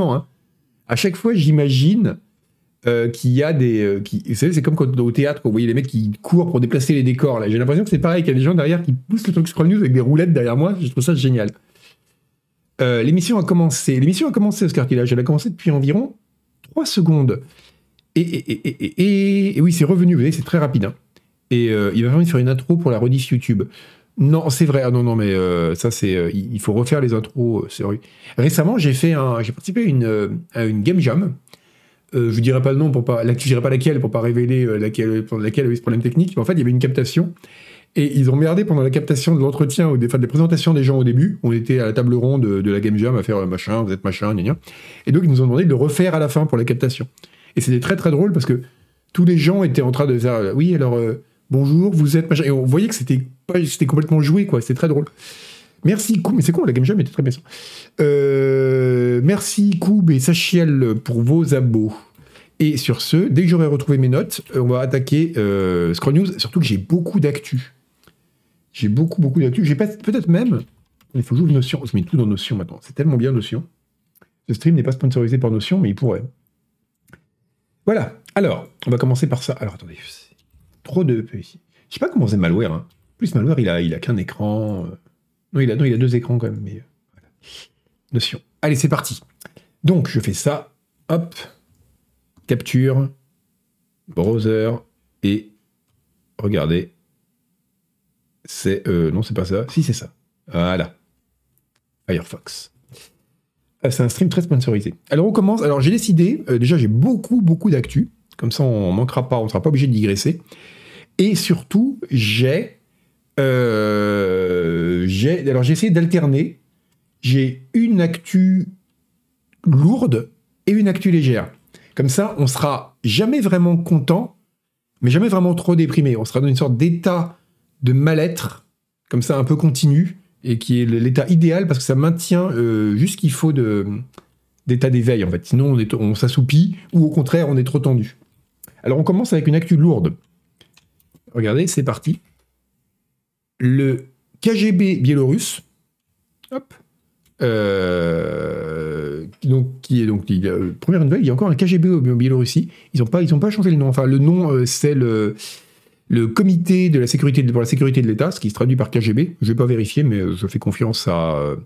Hein. À chaque fois, j'imagine euh, qu'il y a des. Euh, vous savez, c'est comme quand au théâtre, quand vous voyez les mecs qui courent pour déplacer les décors. Là, j'ai l'impression que c'est pareil, qu'il y a des gens derrière qui poussent le truc Scroll News avec des roulettes derrière moi. Je trouve ça génial. Euh, l'émission a commencé. L'émission a commencé, Oscar Tillage. Elle a commencé depuis environ 3 secondes. Et, et, oui, c'est revenu. Vous voyez, c'est très rapide. Hein. Et il va falloir faire une intro pour la rediff YouTube. Non, c'est vrai. Ah non, non, mais ça, c'est. il faut refaire les intros. vrai. Récemment, j'ai fait un. J'ai participé à une, à une game jam euh, je dirais pas le nom pour pas, je dirais pas laquelle pour pas révéler euh, laquelle, pour laquelle avait ce problème technique. Mais en fait, il y avait une captation et ils ont merdé pendant la captation de l'entretien ou des, présentations des gens au début. On était à la table ronde de, la Game Jam à faire euh, machin, vous êtes machin, gna, gna. Et donc ils nous ont demandé de le refaire à la fin pour la captation. Et c'était très très drôle parce que tous les gens étaient en train de faire oui alors bonjour vous êtes machin et on voyait que c'était c'était complètement joué quoi. C'était très drôle. Merci Koub, mais c'est con, la Game Jam était très bien. Euh, merci Koub et Sachiel pour vos abos. Et sur ce, dès que j'aurai retrouvé mes notes, on va attaquer euh, Scroll News, surtout que j'ai beaucoup d'actu. J'ai beaucoup, beaucoup d'actu. J'ai peut-être même. Il faut jouer Notion. Je mets tout dans Notion maintenant. C'est tellement bien Notion. Ce stream n'est pas sponsorisé par Notion, mais il pourrait. Voilà. Alors, on va commencer par ça. Alors, attendez. Trop de. Je sais pas comment c'est malware. Hein. Plus, malware, il a, qu'un écran. Euh. Non il, a, deux écrans quand même, mais euh, Notion. Allez, c'est parti. Donc, je fais ça. Hop. Capture. Browser. Et regardez. C'est. Euh, non, c'est pas ça. Si, c'est ça. Voilà. Firefox. Ah, c'est un stream très sponsorisé. Alors, on commence. Alors, j'ai décidé. Déjà, j'ai beaucoup, beaucoup d'actu. Comme ça, on manquera pas. On ne sera pas obligé de digresser. Et surtout, j'ai euh, alors j'ai essayé d'alterner. J'ai une actu lourde et une actu légère. Comme ça, on sera jamais vraiment content, mais jamais vraiment trop déprimé. On sera dans une sorte d'état de mal-être, comme ça un peu continu, et qui est l'état idéal parce que ça maintient euh, juste ce qu'il faut d'état d'éveil en fait. Sinon, on, on s'assoupit ou au contraire, on est trop tendu. Alors, on commence avec une actu lourde. Regardez, c'est parti le KGB biélorusse, hop, euh, donc, qui est donc première nouvelle, il y a encore un KGB en Biélorussie. Ils n'ont pas, ils ont pas changé le nom. Enfin, le nom euh, c'est le, le comité de la sécurité pour la sécurité de l'État, ce qui se traduit par KGB. Je vais pas vérifier, mais je fais confiance à,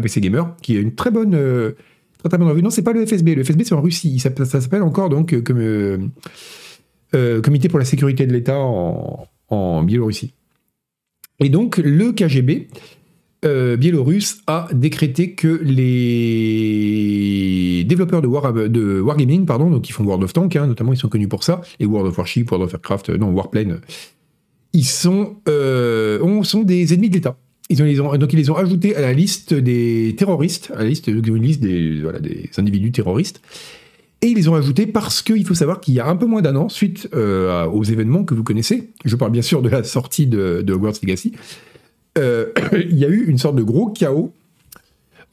PC Gamer, qui a une très bonne, euh, très, bonne revue. Non, c'est pas le FSB. Le FSB c'est en Russie. Ça, s'appelle encore donc comme comité pour la sécurité de l'État en, en Biélorussie. Et donc, le KGB euh, biélorusse a décrété que les développeurs de, War, Wargaming, pardon, donc qui font World of Tanks, hein, notamment, ils sont connus pour ça, et World of Warship, World of Warcraft, euh, non, Warplane, ils sont, euh, sont des ennemis de l'État. Ils ont, donc ils les ont ajoutés à la liste des terroristes, à la liste, une liste des, voilà, des individus terroristes. Et ils les ont ajoutés parce qu'il faut savoir qu'il y a un peu moins d'un an, suite euh, aux événements que vous connaissez, je parle bien sûr de la sortie de, de Hogwarts Legacy, euh, il y a eu une sorte de gros chaos.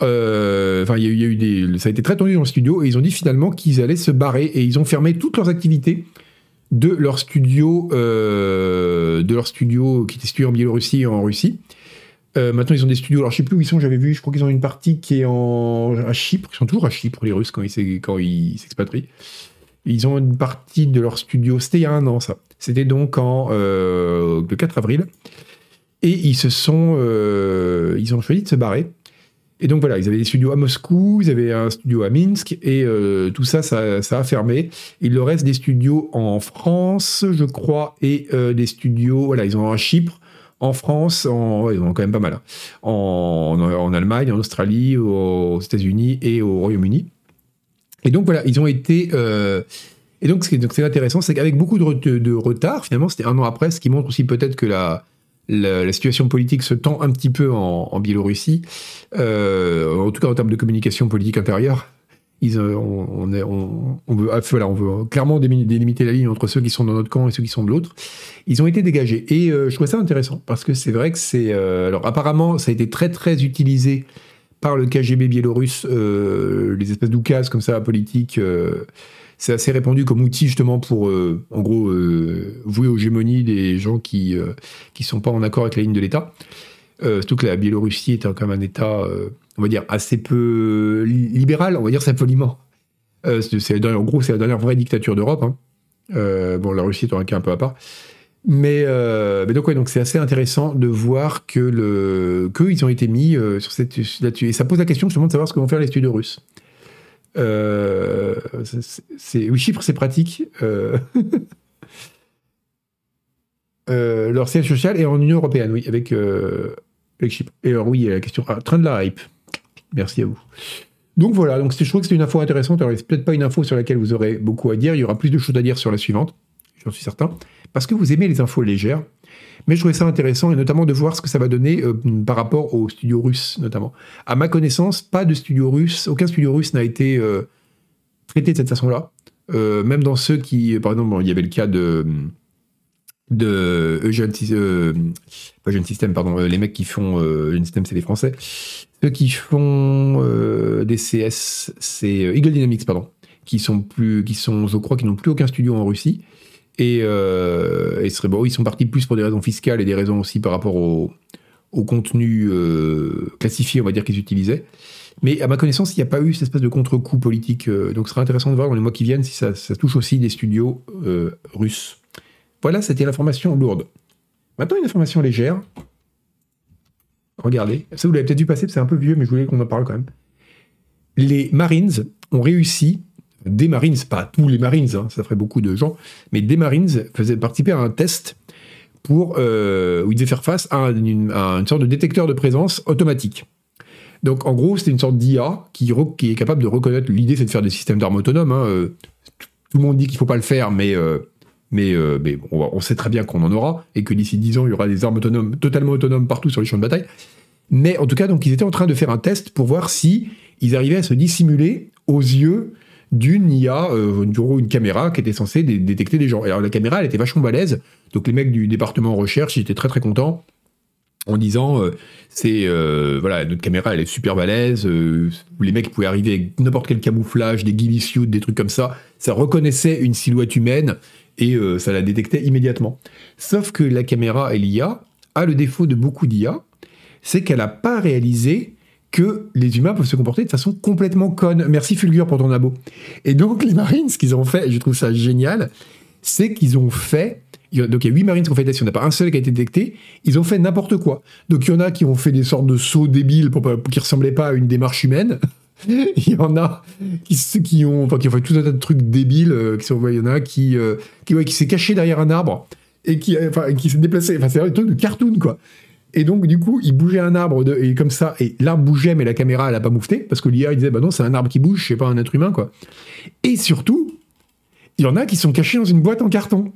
Euh, enfin, il y, a eu des, ça a été très tendu dans le studio et ils ont dit finalement qu'ils allaient se barrer et ils ont fermé toutes leurs activités de leur studio, de leur studio qui était situé en Biélorussie et en Russie. Euh, maintenant, ils ont des studios. Alors, je sais plus où ils sont. J'avais vu, je crois qu'ils ont une partie qui est en, à Chypre. Ils sont toujours à Chypre, les Russes, quand ils, s'expatrient. Ils ont une partie de leur studio. C'était il y a un an, ça. C'était donc en, euh, le 4 avril. Et ils se sont. Euh, ils ont choisi de se barrer. Et donc voilà, ils avaient des studios à Moscou, ils avaient un studio à Minsk, et tout ça, ça, a fermé. Il leur reste des studios en France, je crois, et des studios, voilà, ils ont un Chypre, en France, en, ils ont quand même pas mal, hein. en, Allemagne, en Australie, aux États-Unis et au Royaume-Uni. Et donc voilà, ils ont été. Euh, et donc, ce qui est intéressant, c'est qu'avec beaucoup de, retard, finalement, c'était un an après, ce qui montre aussi peut-être que la, la, situation politique se tend un petit peu en, Biélorussie, euh, en tout cas en termes de communication politique intérieure. Euh, on, veut, ah, on veut clairement délimiter la ligne entre ceux qui sont dans notre camp et ceux qui sont de l'autre. Ils ont été dégagés. Et euh, je trouve ça intéressant parce que c'est vrai que c'est. Euh, alors, apparemment, ça a été très, très utilisé par le KGB biélorusse, les espèces d'oukas comme ça, politiques. c'est assez répandu comme outil justement pour, en gros, vouer aux gémonies des gens qui ne sont pas en accord avec la ligne de l'État. Surtout que la Biélorussie est quand même un État, on va dire, assez peu libéral, on va dire simplement. c'est, en gros, c'est la dernière vraie dictature d'Europe. Hein. bon, la Russie est un cas un peu à part. Mais, donc, ouais, donc c'est assez intéressant de voir que qu'ils ont été mis sur cette là-dessus. Et ça pose la question justement de savoir ce que vont faire les studios russes. Euh, oui, chiffre, c'est pratique. Euh, euh, leur siège social est en Union Européenne, oui, avec Et alors, oui, la question. Ah, train de la hype. Merci à vous. Donc voilà, donc je trouve que c'est une info intéressante. Alors, c'est peut-être pas une info sur laquelle vous aurez beaucoup à dire. Il y aura plus de choses à dire sur la suivante, j'en suis certain. Parce que vous aimez les infos légères. Mais je trouvais ça intéressant, et notamment de voir ce que ça va donner euh, par rapport aux studios russes, notamment. À ma connaissance, pas de studio russe, aucun studio russe n'a été euh, traité de cette façon-là. Euh, même dans ceux qui, par exemple, il y avait le cas de de pas Eugène System, pardon, les mecs qui font Eugène System, c'est les Français. Ceux qui font des CS, c'est Eagle Dynamics, pardon, qui sont plus, qui sont, je crois, qui n'ont plus aucun studio en Russie et, euh, serait, bon, ils sont partis plus pour des raisons fiscales et des raisons aussi par rapport au, contenu euh, classifié, on va dire, qu'ils utilisaient. Mais à ma connaissance, il n'y a pas eu cette espèce de contre-coup politique. Euh, donc ce sera intéressant de voir dans les mois qui viennent si ça, touche aussi des studios euh, russes. Voilà, c'était l'information lourde. Maintenant, une information légère. Regardez. Ça, vous l'avez peut-être vu passer, c'est un peu vieux, mais je voulais qu'on en parle quand même. Les Marines ont réussi des Marines, pas tous les Marines, hein, ça ferait beaucoup de gens, mais des Marines faisaient participer à un test pour, euh, où ils devaient faire face à, une, sorte de détecteur de présence automatique. Donc en gros, c'était une sorte d'IA qui, qui, est capable de reconnaître. L'idée, c'est de faire des systèmes d'armes autonomes. Hein, euh, tout le monde dit qu'il ne faut pas le faire, mais, euh, mais, on, sait très bien qu'on en aura et que d'ici 10 ans, il y aura des armes autonomes, totalement autonomes partout sur les champs de bataille. Mais en tout cas, donc ils étaient en train de faire un test pour voir si ils arrivaient à se dissimuler aux yeux d'une IA, euh, une caméra qui était censée détecter des gens. alors la caméra, elle était vachement balèze, donc les mecs du département recherche, ils étaient très très contents en disant euh, c'est euh, voilà notre caméra elle est super balèze les mecs pouvaient arriver avec n'importe quel camouflage des ghillie des trucs comme ça ça reconnaissait une silhouette humaine et ça la détectait immédiatement sauf que la caméra et l'IA a le défaut de beaucoup d'IA c'est qu'elle n'a pas réalisé que les humains peuvent se comporter de façon complètement conne. Merci Fulgur pour ton abo. Et donc les Marines, ce qu'ils ont fait, et je trouve ça génial, c'est qu'ils ont fait donc il y a 8 Marines qui ont fait des tests, il n'y en a pas un seul qui a été détecté, ils ont fait n'importe quoi. Donc il y en a qui ont fait des sortes de sauts débiles qui ressemblaient pas à une démarche humaine. il y en a qui, qui, ont, enfin, qui ont fait tout un tas de trucs débiles, euh, qui sont, il y en a qui, euh, qui, qui s'est caché derrière un arbre et qui, enfin, qui s'est déplacé. Enfin, c'est un truc de cartoon, quoi. Et donc, du coup, il bougeait un arbre de, et comme ça, et l'arbre bougeait, mais la caméra, elle a pas moufté, parce que l'IA, disait, bah non, c'est un arbre qui bouge, c'est pas un être humain, quoi. Et surtout, il y en a qui sont cachés dans une boîte en carton.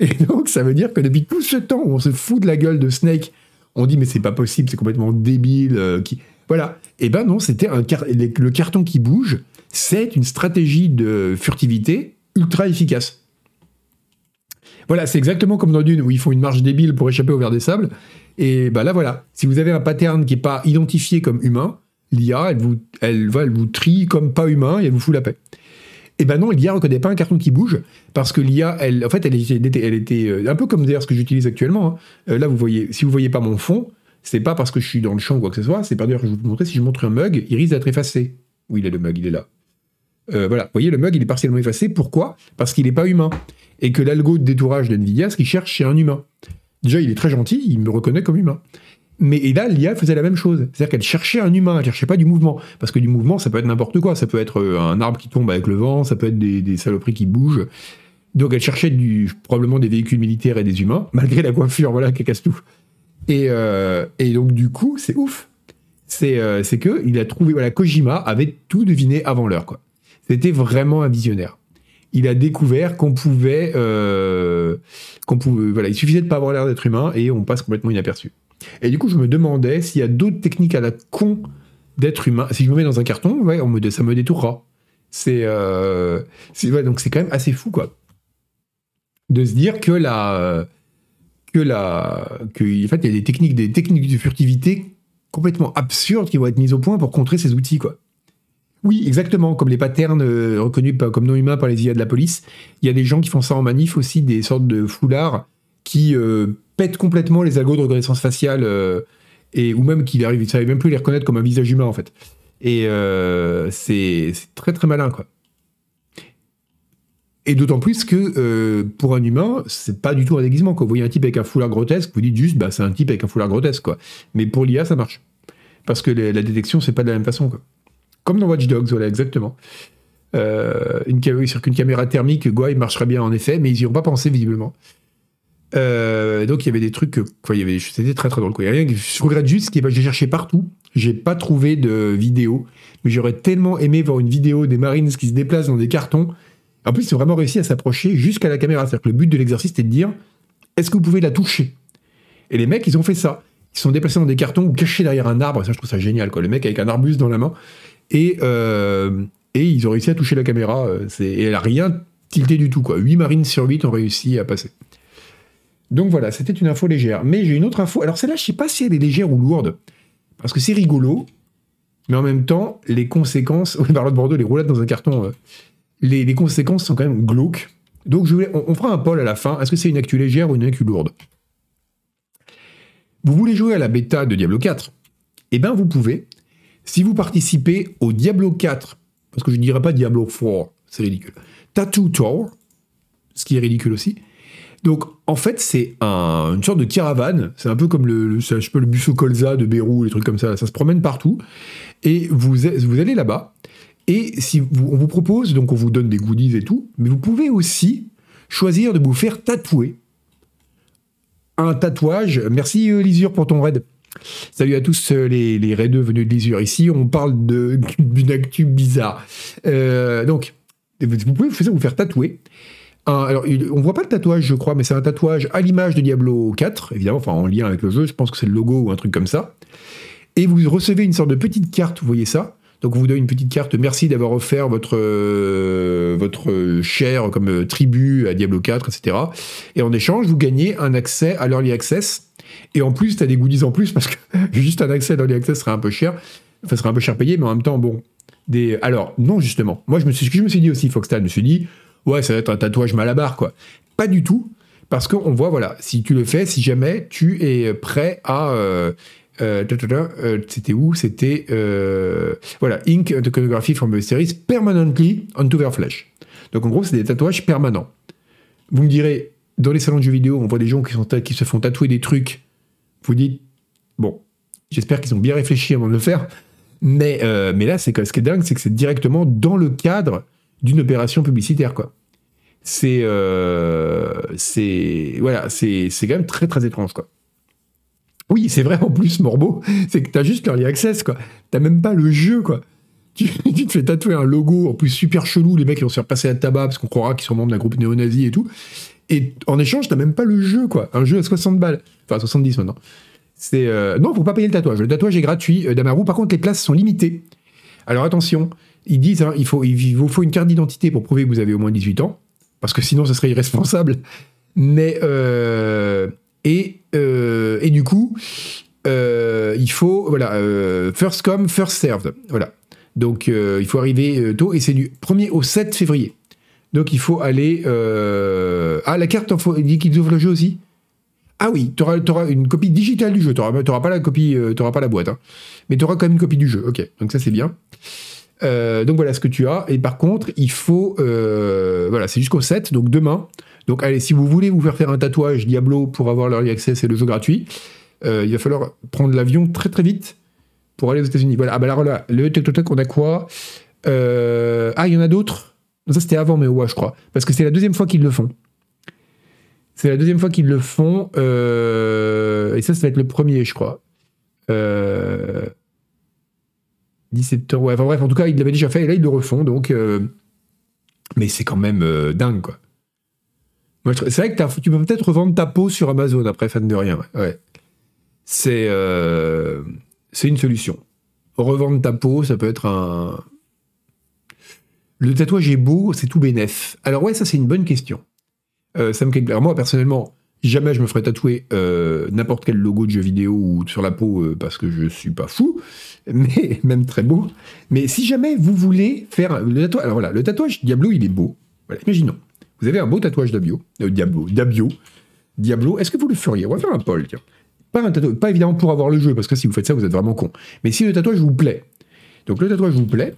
Et donc, ça veut dire que depuis tout ce temps où on se fout de la gueule de Snake, on dit, mais c'est pas possible, c'est complètement débile, euh, qui... Voilà. Et ben non, c'était le carton qui bouge, c'est une stratégie de furtivité ultra efficace. Voilà, c'est exactement comme dans Dune où ils font une marche débile pour échapper au verre des sables. Et bah là voilà, si vous avez un pattern qui n'est pas identifié comme humain, l'IA, elle vous, elle, elle vous trie comme pas humain et elle vous fout la paix. Et ben non, l'IA ne reconnaît pas un carton qui bouge, parce que l'IA, en fait, elle était, elle était euh, un peu comme d'ailleurs ce que j'utilise actuellement. Hein. Euh, là, vous voyez, si vous voyez pas mon fond, c'est pas parce que je suis dans le champ ou quoi que ce soit, c'est d'ailleurs que je vais vous montrer, si je montre un mug, il risque d'être effacé. Oui, il est le mug, il est là. Euh, voilà, vous voyez, le mug, il est partiellement effacé. Pourquoi? Parce qu'il n'est pas humain. Et que l'algo de détourage d'NVIDIA, ce qu'il cherche, c'est un humain. Déjà, il est très gentil, il me reconnaît comme humain. Mais et là, l'IA faisait la même chose. C'est-à-dire qu'elle cherchait un humain, elle cherchait pas du mouvement. Parce que du mouvement, ça peut être n'importe quoi. Ça peut être euh, un arbre qui tombe avec le vent, ça peut être des, saloperies qui bougent. Donc elle cherchait probablement des véhicules militaires et des humains, malgré la coiffure, voilà, qui casse tout. Et, euh, et donc du coup, c'est ouf. C'est euh, que il a trouvé, voilà, Kojima avait tout deviné avant l'heure, quoi. C'était vraiment un visionnaire il a découvert qu'on pouvait, euh, qu'on pouvait, voilà, il suffisait de pas avoir l'air d'être humain et on passe complètement inaperçu. Et du coup, je me demandais s'il y a d'autres techniques à la con d'être humain. Si je me mets dans un carton, ouais, on me, ça me détourera. C'est, euh, donc c'est quand même assez fou, quoi, de se dire que la, que la, fait, il y a des techniques, des techniques de furtivité complètement absurdes qui vont être mises au point pour contrer ces outils, quoi. Oui, exactement, comme les patterns euh, reconnus comme non humains par les IA de la police. Il y a des gens qui font ça en manif aussi, des sortes de foulards qui euh, pètent complètement les algos de reconnaissance faciale euh, Et, ou même ne savait même plus les reconnaître comme un visage humain, en fait. Et c'est très très malin, quoi. Et d'autant plus que euh, pour un humain, c'est pas du tout un déguisement. Quand vous voyez un type avec un foulard grotesque, vous dites juste, bah, c'est un type avec un foulard grotesque, quoi. Mais pour l'IA, ça marche. Parce que la détection, c'est pas de la même façon, quoi. Comme dans Watch Dogs, voilà, exactement. Euh, une, caméra thermique, il marcherait bien en effet, mais ils n'y ont pas pensé visiblement. Euh, donc il y avait des trucs, quoi, il y c'était très très drôle. Quoi. rien, je regrette juste que j'ai cherché partout, j'ai pas trouvé de vidéo, mais j'aurais tellement aimé voir une vidéo des Marines qui se déplacent dans des cartons. En plus, ils ont vraiment réussi à s'approcher jusqu'à la caméra. C'est-à-dire que le but de l'exercice, c'était de dire est-ce que vous pouvez la toucher? Et les mecs, ils ont fait ça. Ils sont déplacés dans des cartons ou cachés derrière un arbre. Ça, je trouve ça génial. Quoi. Le mec avec un arbuste dans la main. Et, euh, et ils ont réussi à toucher la caméra. Euh, et elle a rien tilté du tout. Quoi. 8 marines sur 8 ont réussi à passer. Donc voilà, c'était une info légère. Mais j'ai une autre info. Alors celle-là, je sais pas si elle est légère ou lourde. Parce que c'est rigolo. Mais en même temps, les conséquences. Oui, de Bordeaux, les roulettes dans un carton. Euh, les, conséquences sont quand même glauques. Donc on, fera un poll à la fin. Est-ce que c'est une actu légère ou une actu lourde? Vous voulez jouer à la bêta de Diablo 4 Eh bien, vous pouvez. Si vous participez au Diablo 4, parce que je ne dirais pas Diablo 4, c'est ridicule. Tattoo Tour, ce qui est ridicule aussi. Donc, en fait, c'est une sorte de caravane. C'est un peu comme le, je sais le bus au colza de Bérou, les trucs comme ça. Ça se promène partout. Et vous, vous allez là-bas. Et si on vous propose, donc on vous donne des goodies et tout, mais vous pouvez aussi choisir de vous faire tatouer un tatouage. Merci euh, Lisure pour ton raid. Salut à tous euh, les, les raideux venus de Lisure. Ici, on parle d'une actu bizarre. Euh, donc, vous pouvez vous faire tatouer. alors, on voit pas le tatouage, je crois, mais c'est un tatouage à l'image de Diablo 4, évidemment, enfin en lien avec le jeu. Je pense que c'est le logo ou un truc comme ça. Et vous recevez une sorte de petite carte, vous voyez ça donc on vous donne une petite carte. Merci d'avoir offert votre, euh, votre chair comme euh, tribu à Diablo 4, etc. Et en échange, vous gagnez un accès à l'Early Access. Et en plus, tu as des goodies en plus parce que juste un accès à l'Early Access serait un peu cher. Enfin, serait un peu cher payé, mais en même temps, bon. Des... Alors, non, justement. Moi, je me suis, je me suis dit aussi, Foxtal, je me suis dit, ouais, ça va être un tatouage malabar, quoi. Pas du tout. Parce qu'on voit, voilà, si tu le fais, si jamais tu es prêt à euh, euh, euh, c'était où? C'était euh, voilà, Ink Iconography from the series permanently onto their flesh. Donc en gros, c'est des tatouages permanents. Vous me direz, dans les salons de jeux vidéo, on voit des gens qui, se font tatouer des trucs. Vous dites, bon, j'espère qu'ils ont bien réfléchi avant de le faire. Mais, mais là, c'est ce qui est dingue, c'est que c'est directement dans le cadre d'une opération publicitaire, quoi. C'est, c'est, voilà, c'est quand même très très étrange, quoi. Oui, c'est vrai en plus, Morbo, c'est que t'as juste l'early access, quoi. T'as même pas le jeu, quoi. Tu, te fais tatouer un logo, en plus super chelou, les mecs ils vont se faire passer à tabac parce qu'on croira qu'ils sont membres d'un groupe néo-nazi et tout. Et en échange, t'as même pas le jeu, quoi. Un jeu à 60 balles. Enfin, 70 maintenant. C'est. Euh... Non, faut pas payer le tatouage. Le tatouage est gratuit. Euh, Damaru, par contre, les places sont limitées. Alors attention, ils disent, hein, il, vous faut une carte d'identité pour prouver que vous avez au moins 18 ans. Parce que sinon, ce serait irresponsable. Mais. Euh et, euh, et du coup, euh, il faut, voilà, euh, first come, first served. Voilà. Donc, il faut arriver tôt, et c'est du 1er au 7 février. Donc, il faut aller. Ah, la carte, il dit qu'ils ouvrent le jeu aussi ah oui, tu auras, une copie digitale du jeu. Tu n'auras pas la copie, auras pas la boîte, hein. mais tu auras quand même une copie du jeu. Ok, donc ça c'est bien. donc voilà ce que tu as. Et par contre, il faut, voilà, c'est jusqu'au 7, donc demain. Donc allez, si vous voulez vous faire faire un tatouage Diablo pour avoir l'early access et le jeu gratuit, euh, il va falloir prendre l'avion très très vite pour aller aux États-Unis. Voilà, ah bah alors là, le TikTok, on a quoi? Euh, Ah, il y en a d'autres? Ça c'était avant mais ouais, je crois. Parce que c'est la deuxième fois qu'ils le font. C'est la deuxième fois qu'ils le font. Euh, et ça, ça va être le premier, je crois. 17 ouais, enfin bref, en tout cas, ils l'avaient déjà fait et là, ils le refont, donc. mais c'est quand même dingue, quoi. C'est vrai que tu peux peut-être revendre ta peau sur Amazon après, fan de rien. Euh, c'est une solution. Revendre ta peau, ça peut être un. Le tatouage est beau, c'est tout bénef. Alors ouais, ça c'est une bonne question. Euh, ça me moi personnellement, jamais je me ferais tatouer euh, n'importe quel logo de jeu vidéo ou sur la peau parce que je suis pas fou, mais même très beau. Mais si jamais vous voulez faire le tatouage, alors voilà, le tatouage Diablo il est beau. Voilà, imaginons. Vous avez un beau tatouage d'Abio, euh, Diablo, Diablo. Diablo, est-ce que vous le feriez? On va faire un poll, tiens. Pas un tatouage, pas évidemment pour avoir le jeu, parce que si vous faites ça, vous êtes vraiment con. Mais si le tatouage vous plaît, donc le tatouage vous plaît,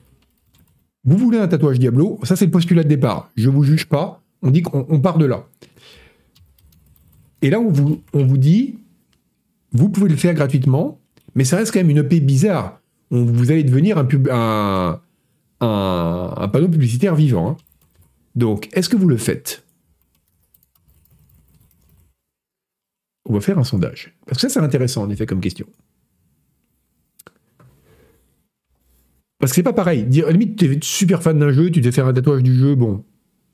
vous voulez un tatouage Diablo, ça c'est le postulat de départ. Je vous juge pas, on dit qu'on part de là. Et là, on vous, on vous dit, vous pouvez le faire gratuitement, mais ça reste quand même une EP bizarre. vous allez devenir un, un, panneau publicitaire vivant. Hein. Donc, est-ce que vous le faites? On va faire un sondage. Parce que ça, c'est intéressant, en effet, comme question. Parce que c'est pas pareil. Dire, à la limite, tu es super fan d'un jeu, tu te fais faire un tatouage du jeu, bon.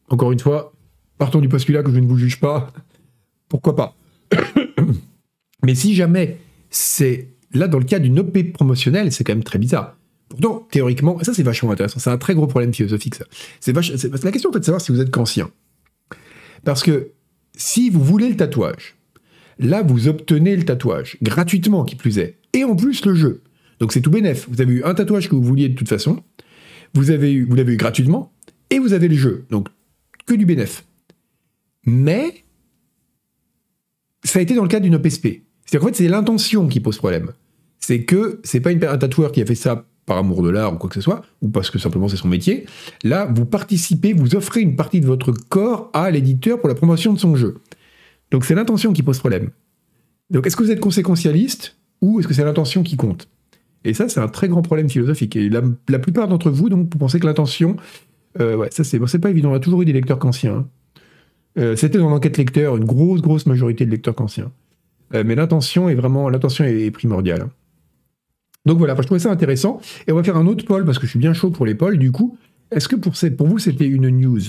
Encore une fois, partons du postulat que je ne vous juge pas. Pourquoi pas Mais si jamais c'est là dans le cas d'une OP promotionnelle, c'est quand même très bizarre. Pourtant, théoriquement, et ça c'est vachement intéressant, c'est un très gros problème philosophique ça. C'est la question en fait de savoir si vous êtes conscient. Parce que si vous voulez le tatouage, là vous obtenez le tatouage, gratuitement qui plus est, et en plus le jeu. Donc c'est tout bénef. Vous avez eu un tatouage que vous vouliez de toute façon, vous avez eu, l'avez eu gratuitement, et vous avez le jeu. Donc que du bénéf. Mais ça a été dans le cadre d'une OPSP. C'est-à-dire qu'en fait, c'est l'intention qui pose problème. C'est que c'est pas une, un tatoueur qui a fait ça par amour de l'art ou quoi que ce soit, ou parce que simplement c'est son métier. Là, vous participez, vous offrez une partie de votre corps à l'éditeur pour la promotion de son jeu. Donc c'est l'intention qui pose problème. Donc est-ce que vous êtes conséquentialiste ou est-ce que c'est l'intention qui compte? Et ça, c'est un très grand problème philosophique. Et la, plupart d'entre vous, donc, vous pensez que l'intention, euh, ouais, ça c'est pas évident. On a toujours eu des lecteurs kantiens. Hein. Euh, c'était dans l'enquête lecteur une grosse, grosse majorité de lecteurs kantiens. Euh, mais l'intention est vraiment, l'intention est, primordiale. Donc voilà, je trouvais ça intéressant. Et on va faire un autre poll, parce que je suis bien chaud pour les polls, du coup. Est-ce que pour, vous, c'était une news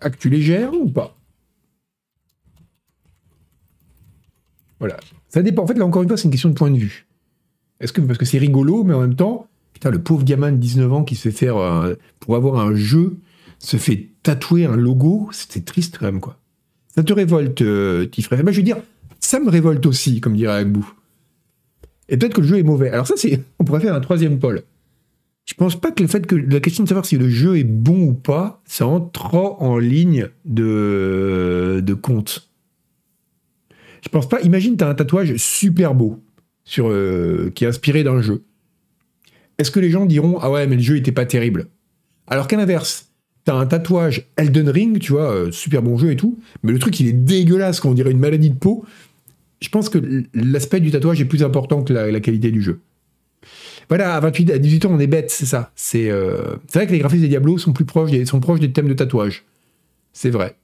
actu légère ou pas? Voilà. Ça dépend. En fait, là, encore une fois, c'est une question de point de vue. Est-ce que, parce que c'est rigolo, mais en même temps, putain, le pauvre gamin de 19 ans qui se fait faire, pour avoir un jeu, se fait tatouer un logo, c'était triste quand même, quoi. Ça te révolte, euh, Tifré bah, Je veux dire, ça me révolte aussi, comme dirait Agbou. Et peut-être que le jeu est mauvais. Alors ça, c'est, on pourrait faire un troisième pôle. Je pense pas que le fait que la question de savoir si le jeu est bon ou pas, ça entre en ligne de, compte. Je pense pas. Imagine, tu as un tatouage super beau sur, euh, qui est inspiré d'un jeu. Est-ce que les gens diront Ah ouais, mais le jeu était pas terrible? Alors qu'à l'inverse, T'as un tatouage Elden Ring, tu vois, euh, super bon jeu et tout, mais le truc il est dégueulasse, qu'on dirait une maladie de peau. Je pense que l'aspect du tatouage est plus important que la, qualité du jeu. Voilà, à 28, à 18 ans, on est bête, c'est ça. C'est euh, vrai que les graphismes des Diablo sont plus proches, sont proches des thèmes de tatouage. C'est vrai.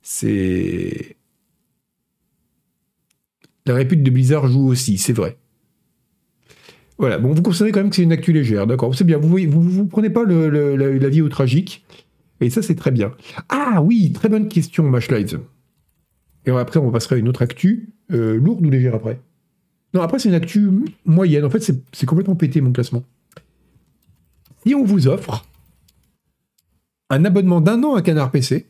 C'est. La répute de Blizzard joue aussi, c'est vrai. Voilà, bon, vous considérez quand même que c'est une actu légère, d'accord, c'est bien. Vous, vous, vous, prenez pas la vie au tragique. Et ça, c'est très bien. Ah oui, très bonne question, Mashlives. Et après, on passerait à une autre actu, euh, lourde ou légère après? Non, après, c'est une actu moyenne. En fait, c'est complètement pété, mon classement. Si on vous offre un abonnement d'un an à Canard PC,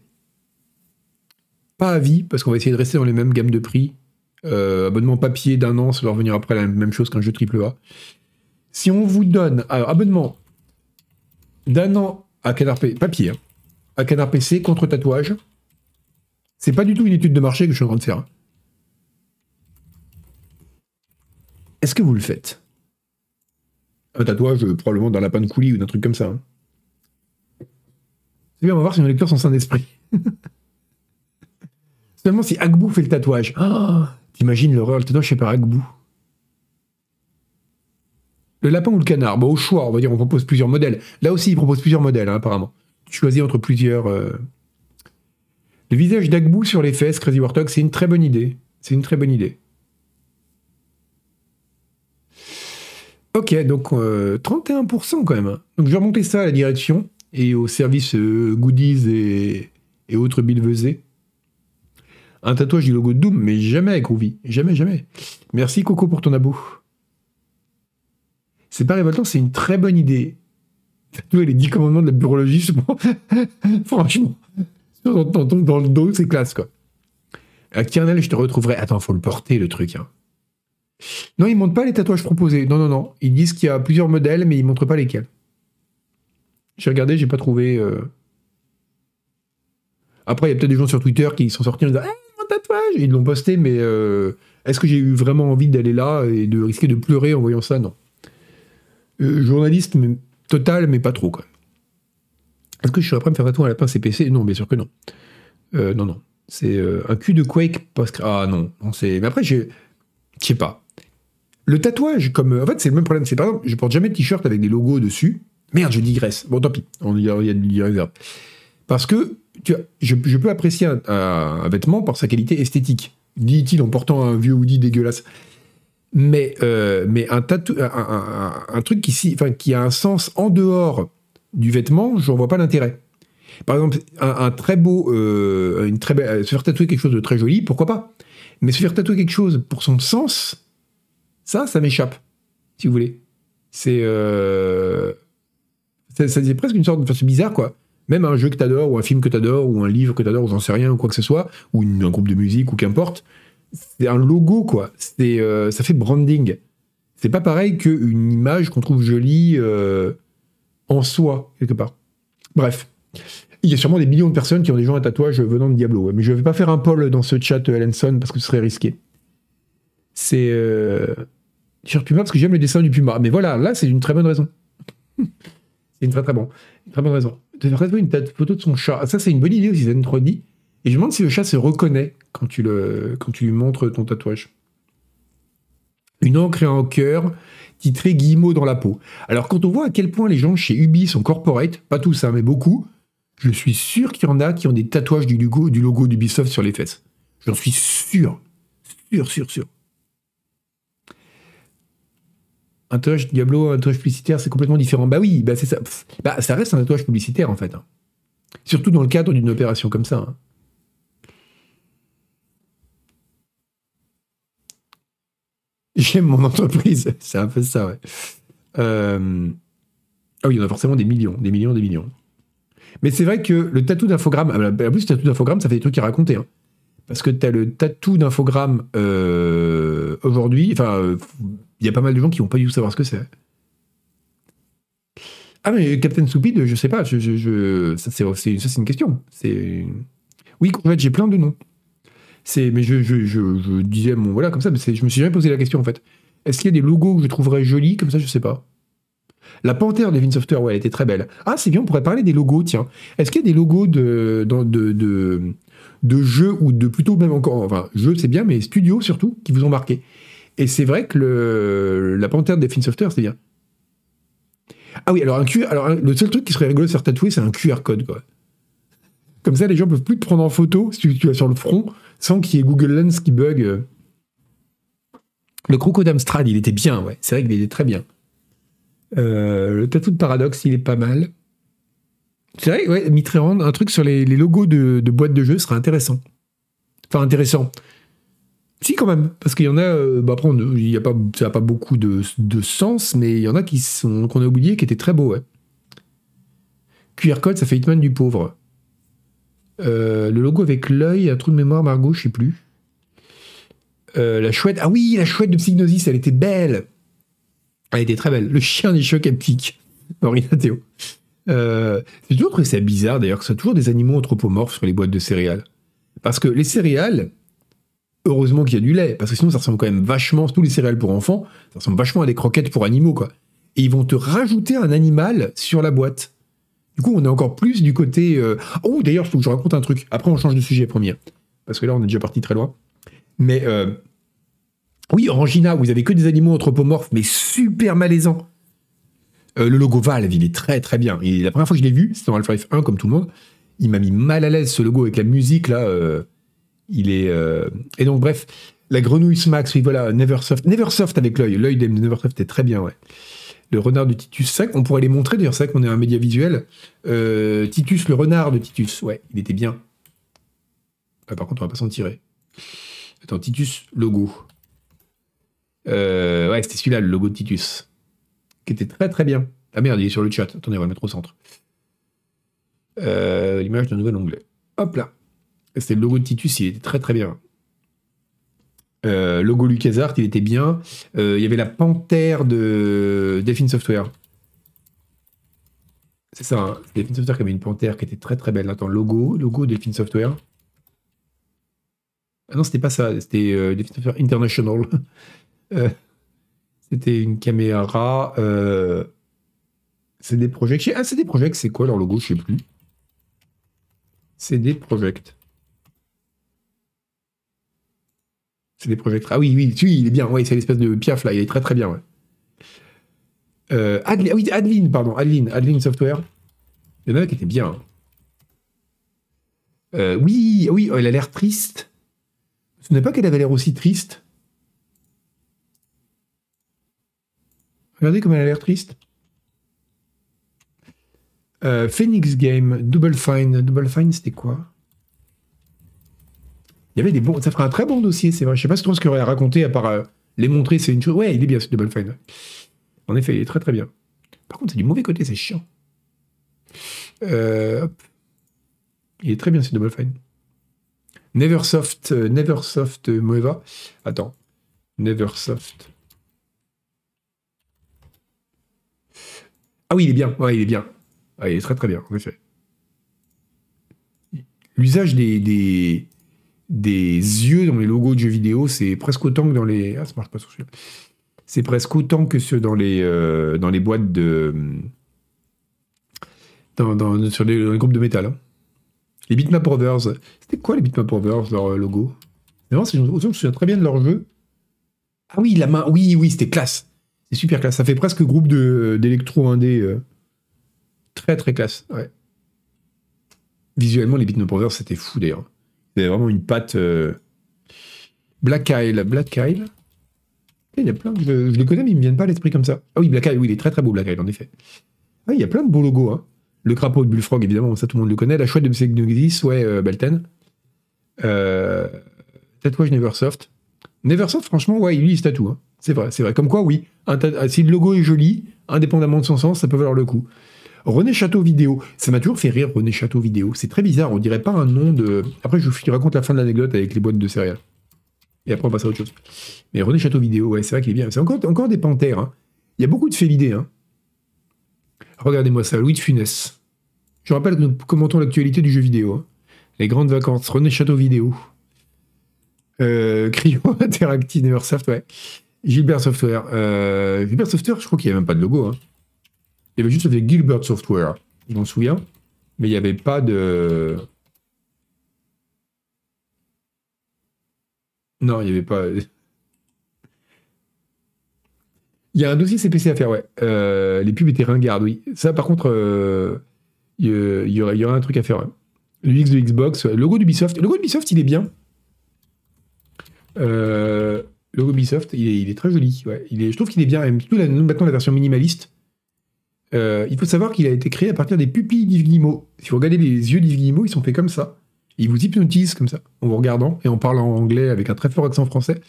pas à vie, parce qu'on va essayer de rester dans les mêmes gammes de prix. Euh, abonnement papier d'un an, ça va revenir après la même chose qu'un jeu AAA. Si on vous donne alors, abonnement d'un an à Canard PC, papier, hein, à Canard PC contre tatouage. C'est pas du tout une étude de marché que je suis en train de faire. Est-ce que vous le faites? Un tatouage, euh, probablement d'un lapin de coulis ou d'un truc comme ça. Hein. C'est bien, on va voir si nos lecteurs sont sains d'esprit. Seulement si Agbou fait le tatouage. Oh, T'imagines l'horreur, le tatouage fait par Agbou. Le lapin ou le canard? Bon, au choix, on va dire, on propose plusieurs modèles. Là aussi, il propose plusieurs modèles, hein, apparemment choisis entre plusieurs. Euh, le visage d'Agbou sur les fesses, Crazy Warthog, c'est une très bonne idée. C'est une très bonne idée. Ok, donc 31% euh, quand même. Hein. Donc je vais remonter ça à la direction et au service euh, goodies et, et autres bilvesés. Un tatouage du logo de Doom, mais jamais Groovy. Jamais, jamais. Merci Coco pour ton abo. C'est pas révoltant, c'est une très bonne idée les 10 commandements de la biologie, franchement, dans le dos, c'est classe, quoi. À Kernel, je te retrouverai. Attends, faut le porter, le truc. Hein. Non, ils montrent pas les tatouages proposés. Non, non, non. Ils disent qu'il y a plusieurs modèles, mais ils montrent pas lesquels. J'ai regardé, j'ai pas trouvé. Euh. Après, il y a peut-être des gens sur Twitter qui sont sortis en disant Eh, mon tatouage Ils l'ont posté, mais euh, est-ce que j'ai eu vraiment envie d'aller là et de risquer de pleurer en voyant ça? Non. Euh, journaliste total, mais pas trop, quoi. Est-ce que je suis prêt à me faire tatouer à la pince Non, bien sûr que non. Non, non. C'est un cul de Quake post Ah non. Mais après, je sais pas. Le tatouage, comme. En fait, c'est le même problème. C'est par exemple, je porte jamais de t-shirt avec des logos dessus. Merde, je digresse. Bon, tant pis. Il y a, y réserve. Parce que tu je, peux apprécier un, vêtement par sa qualité esthétique, dit-il en portant un vieux hoodie dégueulasse. Mais, euh, mais un, un, truc qui, qui a un sens en dehors du vêtement, je n'en vois pas l'intérêt. Par exemple, un, très beau, euh, une très belle, se faire tatouer quelque chose de très joli, pourquoi pas Mais se faire tatouer quelque chose pour son sens, ça, ça m'échappe, si vous voulez. C'est, euh, c'est presque une sorte de, c'est bizarre quoi même un jeu que t'adores, ou un film que t'adores, ou un livre que t'adores, ou j'en sais rien, ou quoi que ce soit, ou un groupe de musique, ou qu'importe, c'est un logo, quoi. C'est, euh, ça fait branding. C'est pas pareil qu'une image qu'on trouve jolie euh, en soi, quelque part. Bref. Il y a sûrement des millions de personnes qui ont des gens à tatouage venant de Diablo. Mais je vais pas faire un poll dans ce chat, Ellenson, parce que ce serait risqué. C'est. Euh... Puma parce que j'aime le dessin du Puma. Mais voilà, là, c'est une très bonne raison. c'est une très très, bon, une très bonne raison de une photo de son chat. Ça, c'est une bonne idée aussi, Zen 3D. Et je me demande si le chat se reconnaît quand tu, le, quand tu lui montres ton tatouage. Une encre et un cœur titré Guillemot dans la peau. Alors, quand on voit à quel point les gens chez Ubi sont corporate, pas tous, hein, mais beaucoup, je suis sûr qu'il y en a qui ont des tatouages du logo, du logo d'Ubisoft sur les fesses. J'en suis sûr. Sûr, sûr, sûr. Un tatouage Diablo, un tatouage publicitaire, c'est complètement différent. Bah oui, bah c'est ça. Bah, ça reste un tatouage publicitaire en fait. Hein. Surtout dans le cadre d'une opération comme ça. Hein. J'aime mon entreprise, c'est un peu ça, ouais. Euh, ah oui, il y en a forcément des millions, des millions, des millions. Mais c'est vrai que le tatou d'infogramme, ah, bah, en plus, le tatou d'infogramme, ça fait des trucs à raconter. Hein. Parce que tu as le tatou d'infogramme euh, aujourd'hui, enfin, euh, il y a pas mal de gens qui vont pas du tout savoir ce que c'est. Ah, mais Captain Stupid, je sais pas, ça c'est une question. Oui, en fait, j'ai plein de noms. Mais je, disais, voilà, comme ça, je me suis jamais posé la question en fait. Est-ce qu'il y a des logos que je trouverais jolis comme ça Je sais pas. La panthère de Software, ouais, elle était très belle. Ah, c'est bien, on pourrait parler des logos, tiens. Est-ce qu'il y a des logos de, de jeux ou de plutôt même encore, enfin, jeux c'est bien, mais studios surtout, qui vous ont marqué? Et c'est vrai que le, la panthère de Software, c'est bien. Ah oui, alors, un QR, alors le seul truc qui serait rigolo de faire tatouer, c'est un QR code, quoi. Comme ça, les gens peuvent plus te prendre en photo si tu, tu sur le front, sans qu'il y ait Google Lens qui bug. Le Croco d'Amstrad, il était bien, ouais. C'est vrai qu'il était très bien. Euh, le tatou de Paradox, il est pas mal. C'est vrai, ouais, Mitterrand, un truc sur les, logos de, boîtes de jeux serait intéressant. Enfin, intéressant. Si, quand même, parce qu'il y en a, euh, bah, après, il y a pas, ça n'a pas beaucoup de, sens, mais il y en a qui sont, qu'on a oublié, qui étaient très beaux. QR code, ça fait Hitman du pauvre. Euh, le logo avec l'œil, un trou de mémoire, Margot, je sais plus. Euh, la chouette, ah oui, la chouette de Psygnosis, elle était belle. Elle était très belle. Le chien des chocs haptiques. Marina Théo. J'ai toujours trouvé ça bizarre d'ailleurs que ce soit toujours des animaux anthropomorphes sur les boîtes de céréales. Parce que les céréales, heureusement qu'il y a du lait, parce que sinon ça ressemble quand même vachement, tous les céréales pour enfants, ça ressemble vachement à des croquettes pour animaux, quoi. Et ils vont te rajouter un animal sur la boîte. Du coup, on est encore plus du côté. Euh, oh, d'ailleurs, il faut que je raconte un truc. Après, on change de sujet, premier. Parce que là, on est déjà parti très loin. Mais euh, oui, Orangina, vous avez que des animaux anthropomorphes, mais super malaisants. Euh, le logo Valve, il est très très bien. Et la première fois que je l'ai vu, c'était dans Half-Life 1, comme tout le monde. Il m'a mis mal à l'aise ce logo avec la musique là. Euh, il est. Euh, et donc, bref, la grenouille Smax, oui, voilà, Neversoft. Neversoft avec l'œil. L'œil de Neversoft est très bien, ouais. Le renard de Titus 5, on pourrait les montrer d'ailleurs, vrai qu'on est un média visuel. Titus, le renard de Titus, ouais, il était bien. Ah, par contre, on va pas s'en tirer. Attends, Titus, logo. ouais, c'était celui-là, le logo de Titus qui était très très bien. Ah merde, il est sur le chat. Attendez, on va le mettre au centre. Euh, l'image d'un nouvel onglet. Hop là. C'était le logo de Titus, il était très très bien. Euh, logo LucasArts, il était bien. Euh, il y avait la panthère de Delphine Software. C'est ça, hein. Delphine Software qui avait une panthère qui était très très belle. Attends, logo, logo Delphine Software. Ah non, c'était pas ça, c'était euh, International. Euh, c'était une caméra. C'est des projets. Ah, c'est des projets, c'est quoi leur logo? Je sais plus. C'est des projects. Des projects. Ah oui, oui, oui, il est bien. Oui, c'est l'espèce de piaf là. Il est très très bien. Ouais. ah oui, Adeline, pardon. Adeline, Adeline Software. Il y en a qui était bien. oui, oui, elle a l'air triste. Ce n'est pas qu'elle avait l'air aussi triste. Regardez comme elle a l'air triste. Euh, Phoenix Game, Double Fine. Double Fine, c'était quoi? Il y avait des bons. Ça ferait un très bon dossier, c'est vrai. Je sais pas ce qu'il aurait à raconter à part euh, les montrer, c'est une chose. Ouais, il est bien ce Double Fine. En effet, il est très très bien. Par contre, c'est du mauvais côté, c'est chiant. Euh, il est très bien ce Double Fine. Neversoft, euh, Neversoft Moeva. Attends. Neversoft. Ah oui, il est bien. Ouais, il est bien. Ah, il est très très bien, en effet. L'usage des, des, yeux dans les logos de jeux vidéo, c'est presque autant que dans les. Ah, ça marche pas sur celui-là. C'est presque autant que sur, dans, les, euh, dans les boîtes de. Dans, sur les, groupes de métal. Hein. Les Bitmap Brothers. C'était quoi les Bitmap Brothers, leur euh, logo? Mais je me souviens très bien de leur jeu. Ah oui, la main. Oui, oui, c'était classe. C'est super classe. Ça fait presque groupe d'électro indé. Euh. Très, très classe. Ouais. Visuellement, les Bitmap Brothers, c'était fou d'ailleurs. Ils avaient vraiment une patte. Euh, Black Isle. Black Isle. Il y a plein je, les connais, mais ils me viennent pas à l'esprit comme ça. Ah oui, Black Isle, oui, il est très très beau, Black Isle, en effet. Ah, il y a plein de beaux logos. Hein. Le crapaud de Bullfrog, évidemment, ça tout le monde le connaît. La chouette de Psygnosis, ouais, euh, Belten. Euh, tatouage Neversoft. Neversoft, franchement, ouais, il utilise tatou. Hein. C'est vrai, c'est vrai. Comme quoi, oui, si le logo est joli, indépendamment de son sens, ça peut valoir le coup. René Château Vidéo. Ça m'a toujours fait rire, René Château Vidéo. C'est très bizarre, on dirait pas un nom de. Après, je vous raconte la fin de l'anecdote avec les boîtes de céréales. Et après, on passe à autre chose. Mais René Château Vidéo, ouais, c'est vrai qu'il est bien. C'est encore, des panthères. Hein. Il y a beaucoup de faits l'idée. Hein. Regardez-moi ça, Louis de Funès. Je rappelle que nous commentons l'actualité du jeu vidéo. Hein. Les grandes vacances, René Château Vidéo. Euh, Cryo Interactive Neversoft, ouais. Gilbert Software. Euh, Gilbert Software, je crois qu'il n'y avait même pas de logo. Hein. Il y avait juste avec Gilbert Software, je m'en souviens. Mais il n'y avait pas de. Non, il n'y avait pas. Il y a un dossier CPC à faire, ouais. Euh, les pubs étaient ringardes, oui. Ça, par contre, euh, il y, aurait, un truc à faire. Ouais. L'UX de Xbox, le logo d'Ubisoft. Le logo d'Ubisoft, il est bien. Euh, le logo d'Ubisoft, il est, très joli. Ouais. Il est, je trouve qu'il est bien. Surtout maintenant la version minimaliste. Il faut savoir qu'il a été créé à partir des pupilles d'Yves Guillemot. Si vous regardez les yeux d'Yves Guillemot, ils sont faits comme ça. Ils vous hypnotisent comme ça, en vous regardant et en parlant anglais avec un très fort accent français.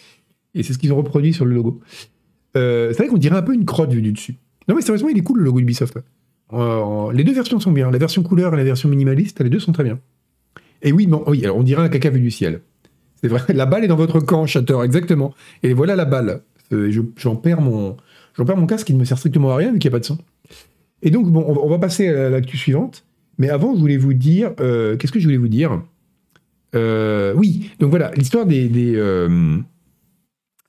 Et c'est ce qu'ils ont reproduit sur le logo. Euh, c'est vrai qu'on dirait un peu une crotte vue du dessus. Non, mais sérieusement, il est cool le logo Ubisoft. Euh, les deux versions sont bien. La version couleur et la version minimaliste, les deux sont très bien. Et oui, bon, oui alors on dirait un caca vu du ciel. C'est vrai, la balle est dans votre camp, Chatter, exactement. Et voilà la balle. Euh, j'en perds, mon, perds mon casque qui ne me sert strictement à rien vu qu'il n'y a pas de son. Et donc, bon, on va passer à l'actu suivante. Mais avant, je voulais vous dire. Qu'est-ce que je voulais vous dire? Oui, donc voilà, l'histoire des des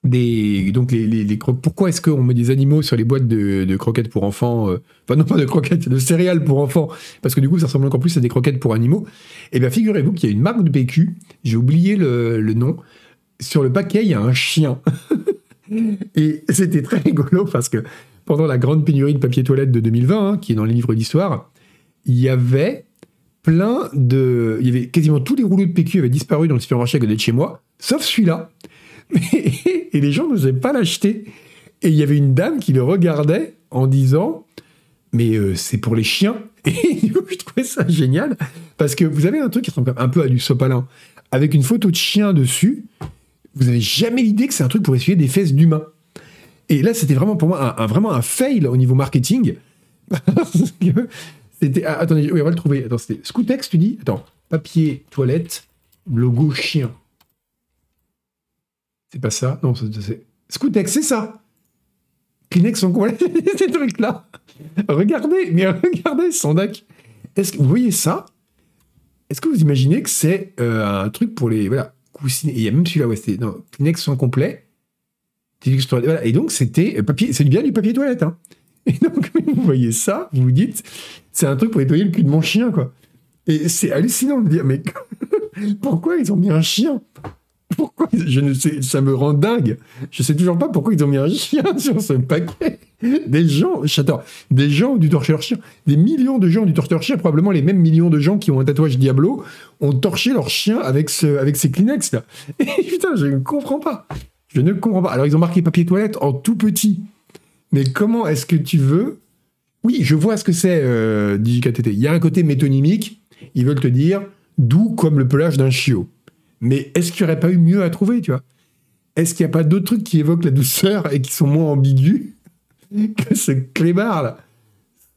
donc les, les, pourquoi est-ce qu'on met des animaux sur les boîtes de, croquettes pour enfants euh, enfin non pas de croquettes de céréales pour enfants? Parce que du coup ça ressemble encore plus à des croquettes pour animaux eh bien figurez-vous qu'il y a une marque de PQ j'ai oublié le, nom sur le paquet il y a un chien et c'était très rigolo parce que pendant la grande pénurie de papier toilette de 2020 hein, qui est dans les livres d'histoire il y avait plein de il y avait quasiment tous les rouleaux de PQ avaient disparu dans le supermarché à côté de chez moi sauf celui-là et les gens n'osaient pas l'acheter. Et il y avait une dame qui le regardait en disant Mais euh, c'est pour les chiens. Et je trouvais ça génial. Parce que vous avez un truc qui ressemble un peu à du sopalin, avec une photo de chien dessus. Vous n'avez jamais l'idée que c'est un truc pour essuyer des fesses d'humain. Et là, c'était vraiment pour moi un, vraiment un fail au niveau marketing. c'était. Ah, attendez, oui, on va le trouver. Attends, c'était Scoutex, tu dis? Attends, papier, toilette, logo chien. C'est pas ça? Non, c'est. Scoutex, c'est ça Kleenex quoi ces trucs-là Regardez, mais regardez, Sandak. Est-ce que vous voyez ça? Est-ce que vous imaginez que c'est euh, un truc pour les. Voilà, coussinet. Et il y a même celui-là, ouais, c'était non, Kleenex sans complet. Et donc, c'était papier, c'est bien du papier toilette. Hein. Et donc, vous voyez ça, vous vous dites, c'est un truc pour nettoyer le cul de mon chien, quoi. Et c'est hallucinant de dire, mais pourquoi ils ont mis un chien? Pourquoi Je ne sais, ça me rend dingue. Je sais toujours pas pourquoi ils ont mis un chien sur ce paquet. Des gens, j'adore, des gens du torcheur chien, des millions de gens du torcheur chien, probablement les mêmes millions de gens qui ont un tatouage Diablo, ont torché leur chien avec, ce, avec ces Kleenex là. Et putain, je ne comprends pas. Je ne comprends pas. Alors ils ont marqué papier toilette en tout petit. Mais comment est-ce que tu veux? Oui, je vois ce que c'est euh, DigiKTT. Il y a un côté métonymique ils veulent te dire doux comme le pelage d'un chiot. Mais est-ce qu'il n'y aurait pas eu mieux à trouver, tu vois? Est-ce qu'il n'y a pas d'autres trucs qui évoquent la douceur et qui sont moins ambigus que ce clébard là?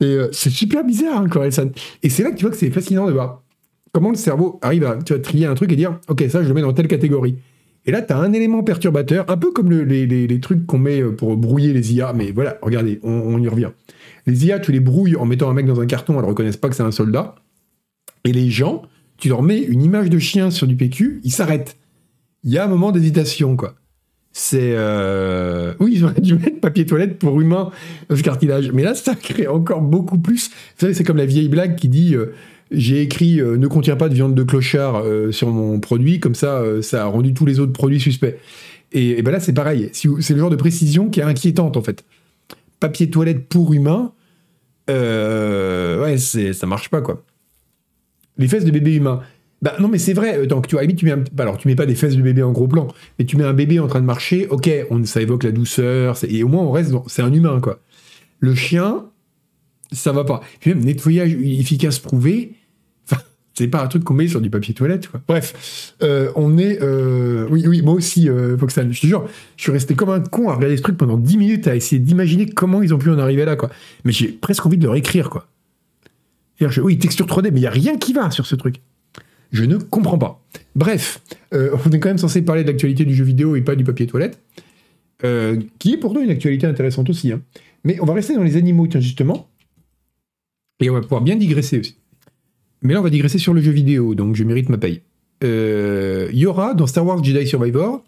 Euh, C'est super bizarre, hein, Et c'est là que tu vois que c'est fascinant de voir comment le cerveau arrive à trier un truc et dire Ok, ça, je le mets dans telle catégorie. Et là, tu as un élément perturbateur, un peu comme les, trucs qu'on met euh, pour brouiller les IA, mais voilà, regardez, on, y revient. Les IA, tu les brouilles en mettant un mec dans un carton, elles ne reconnaissent pas que c'est un soldat. Et les gens, tu leur mets une image de chien sur du PQ, ils s'arrêtent. Il y a un moment d'hésitation, quoi. C'est. Euh... Oui, auraient dû mettre papier toilette pour humain ce cartilage. Mais là, ça crée encore beaucoup plus. Vous savez, c'est comme la vieille blague qui dit euh, J'ai écrit euh, ne contient pas de viande de clochard euh, sur mon produit, comme ça, ça a rendu tous les autres produits suspects. Et, et ben là, c'est pareil. C'est le genre de précision qui est inquiétante, en fait. Papier toilette pour humain, ouais, ça marche pas, quoi. Les fesses de bébé humain. Bah non, mais c'est vrai. Donc, tu vois, tu mets bah, alors tu mets pas des fesses de bébé en gros plan, mais tu mets un bébé en train de marcher. Ok, ça évoque la douceur, et au moins on reste. C'est un humain, quoi. Le chien, ça va pas. Puis même nettoyage efficace prouvé. C'est pas un truc qu'on met sur du papier toilette, quoi. Bref, euh, on est. Euh, oui, oui, moi aussi, euh, Foxan. Je te jure, je suis resté comme un con à regarder ce truc pendant 10 minutes à essayer d'imaginer comment ils ont pu en arriver là, quoi. Mais j'ai presque envie de leur écrire, quoi oui, texture 3D, mais il n'y a rien qui va sur ce truc. Je ne comprends pas. Bref, euh, on est quand même censé parler de l'actualité du jeu vidéo et pas du papier toilette, qui est pourtant une actualité intéressante aussi. Hein. Mais on va rester dans les animaux, tiens, justement, et on va pouvoir bien digresser aussi. Mais là, on va digresser sur le jeu vidéo, donc je mérite ma paye. Euh, il y aura dans Star Wars Jedi Survivor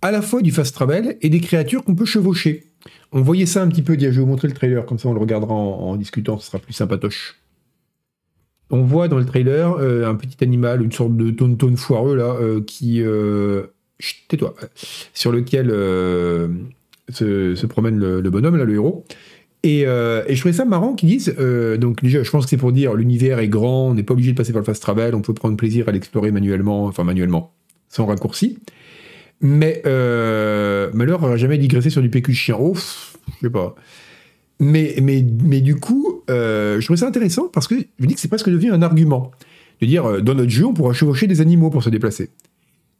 à la fois du fast travel et des créatures qu'on peut chevaucher. On voyait ça un petit peu, je vais vous montrer le trailer, comme ça on le regardera en, discutant, ce sera plus sympatoche on voit dans le trailer euh, un petit animal, une sorte de tonton foireux là, euh, qui. Tais-toi. Sur lequel se, promène le, bonhomme, là, le héros. Et, je trouvais ça marrant qu'ils disent. donc, déjà, je pense que c'est pour dire l'univers est grand, on n'est pas obligé de passer par le fast travel, on peut prendre plaisir à l'explorer manuellement, enfin manuellement, sans raccourci. Mais malheur n'aura jamais digressé sur du PQ chien. Ouf, je sais pas. Mais, mais, mais du coup, euh, je trouvais ça intéressant parce que je me dis que c'est presque devenu un argument. De dire, euh, dans notre jeu, on pourra chevaucher des animaux pour se déplacer.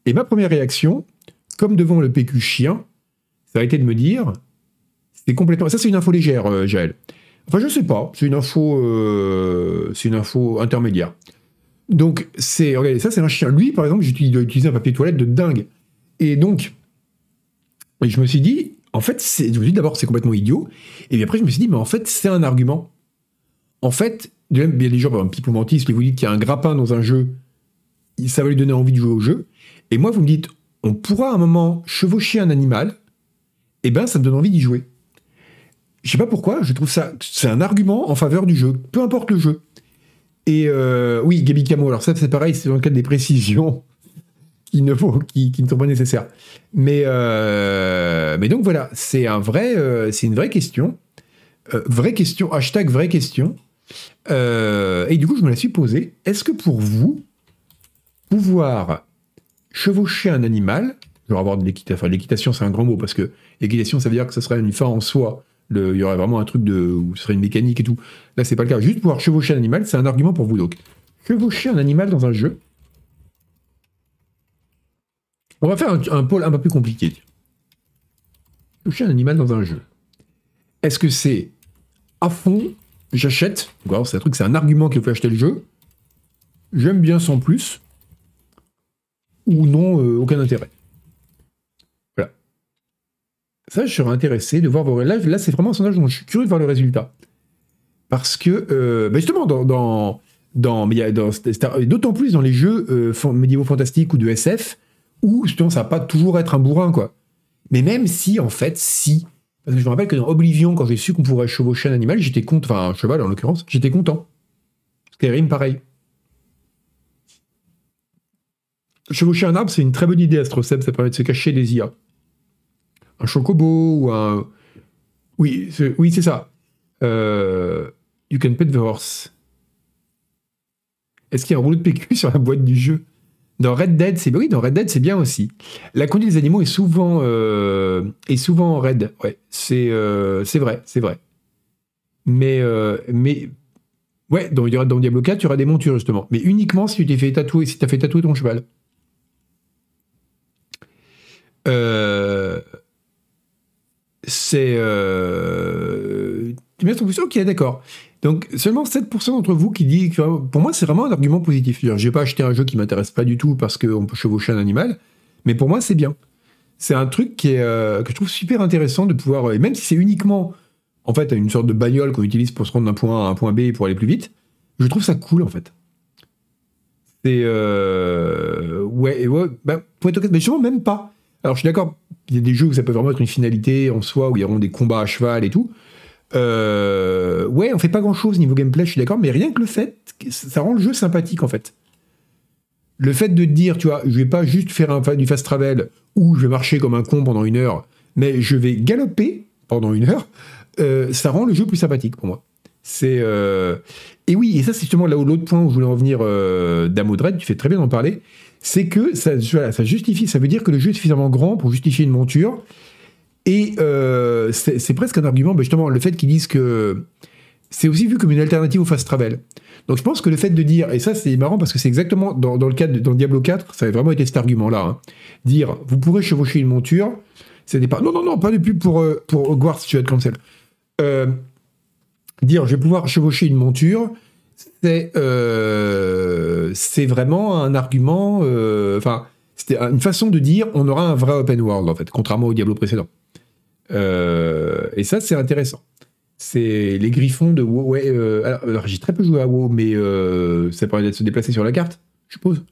Et ma première réaction, comme devant le PQ chien, ça a été de me dire, c'est complètement. Ça, c'est une info légère, euh, Jaël. Enfin, je sais pas, c'est une info, c'est une info intermédiaire. Donc, c'est, regardez, ça, c'est un chien. Lui, par exemple, il doit utiliser un papier toilette de dingue. Et donc, je me suis dit, en fait, je me suis dit d'abord c'est complètement idiot, et puis après je me suis dit mais en fait c'est un argument. En fait, il y a des gens, par exemple Pipo Mantis, qui vous dites qu'il y a un grappin dans un jeu, ça va lui donner envie de jouer au jeu. Et moi vous me dites, on pourra à un moment chevaucher un animal, et ben ça me donne envie d'y jouer. Je sais pas pourquoi, je trouve ça, c'est un argument en faveur du jeu, peu importe le jeu. Et euh, oui, Gabi Camo, alors ça c'est pareil, c'est dans le cadre des précisions qui ne, sont pas nécessaires. Mais, euh, donc voilà, c'est un vrai, euh, c'est une vraie question. Vraie question, hashtag vraie question. et du coup, je me la suis posée. Est-ce que pour vous, pouvoir chevaucher un animal, genre avoir de l'équitation, l'équitation c'est un grand mot parce que l'équitation ça veut dire que ce serait une fin en soi, il y aurait vraiment un truc de, où ce serait une mécanique et tout. Là c'est pas le cas. Juste pouvoir chevaucher un animal, c'est un argument pour vous donc. Chevaucher un animal dans un jeu, on va faire un, pôle un peu plus compliqué. Toucher un animal dans un jeu. Est-ce que c'est à fond, j'achète, c'est un truc, c'est un argument qui fait acheter le jeu, j'aime bien sans plus, ou non, euh, aucun intérêt. Ça, je serais intéressé de voir vos... Là, là c'est vraiment un sondage dont je suis curieux de voir le résultat. Parce que, euh, bah, justement, dans, dans, d'autant plus dans les jeux euh, médiévaux fantastiques ou de SF, ou justement ça va pas toujours être un bourrin, quoi. Mais même si, en fait, si. Parce que je me rappelle que dans Oblivion, quand j'ai su qu'on pourrait chevaucher un animal, j'étais content, enfin un cheval en l'occurrence, j'étais content. Skyrim, pareil. Chevaucher un arbre, c'est une très bonne idée, Astrocep, ça permet de se cacher des IA. Un chocobo ou un. Oui, c'est, oui, c'est ça. Euh, you can pet the horse. Est-ce qu'il y a un rouleau de PQ sur la boîte du jeu? Dans Red Dead, c'est oui, dans Red Dead, c'est bien aussi. La conduite des animaux est souvent euh, est souvent en raid. Ouais, c'est euh, c'est vrai, c'est vrai. Mais mais ouais, dans, dans Diablo 4, tu auras des montures justement, mais uniquement si tu t'es fait tatouer, si t'as fait tatouer ton cheval. Euh, c'est. Euh... Mets ton position Ok, d'accord. Donc, seulement 7% d'entre vous qui dit que pour moi, c'est vraiment un argument positif. Je n'ai pas acheté un jeu qui m'intéresse pas du tout parce qu'on peut chevaucher un animal, mais pour moi, c'est bien. C'est un truc qui est, euh, que je trouve super intéressant de pouvoir. Et même si c'est uniquement, en fait, une sorte de bagnole qu'on utilise pour se rendre d'un point A à un point B pour aller plus vite, je trouve ça cool, en fait. C'est. Euh... Ouais, ouais, bah, pour être mais justement, même pas. Alors, je suis d'accord, il y a des jeux où ça peut vraiment être une finalité en soi, où il y auront des combats à cheval et tout. Euh, ouais, on fait pas grand chose niveau gameplay, je suis d'accord, mais rien que le fait, ça rend le jeu sympathique en fait. Le fait de dire, tu vois, je vais pas juste faire du fast travel ou je vais marcher comme un con pendant une heure, mais je vais galoper pendant une heure, euh, ça rend le jeu plus sympathique pour moi. C'est euh, et oui, et ça c'est justement là où l'autre point où je voulais en venir, Damodred, tu fais très bien d'en parler, c'est que ça, justifie, ça veut dire que le jeu est suffisamment grand pour justifier une monture. Et euh, c'est presque un argument, bah, justement, le fait qu'ils disent que c'est aussi vu comme une alternative au fast travel. Donc je pense que le fait de dire, et ça c'est marrant parce que c'est exactement dans, le cadre de dans Diablo 4, ça a vraiment été cet argument-là, hein. dire vous pourrez chevaucher une monture, ce n'est pas non non non pas de pub pour euh, pour Hogwarts tu vas cancel. Euh, dire je vais pouvoir chevaucher une monture, c'est euh, vraiment un argument. Euh, enfin, c'était une façon de dire on aura un vrai open world en fait, contrairement au Diablo précédent. Euh, et ça, c'est intéressant. C'est les griffons de WoW. Alors, j'ai très peu joué à WoW, mais ça permet de se déplacer sur la carte, je suppose.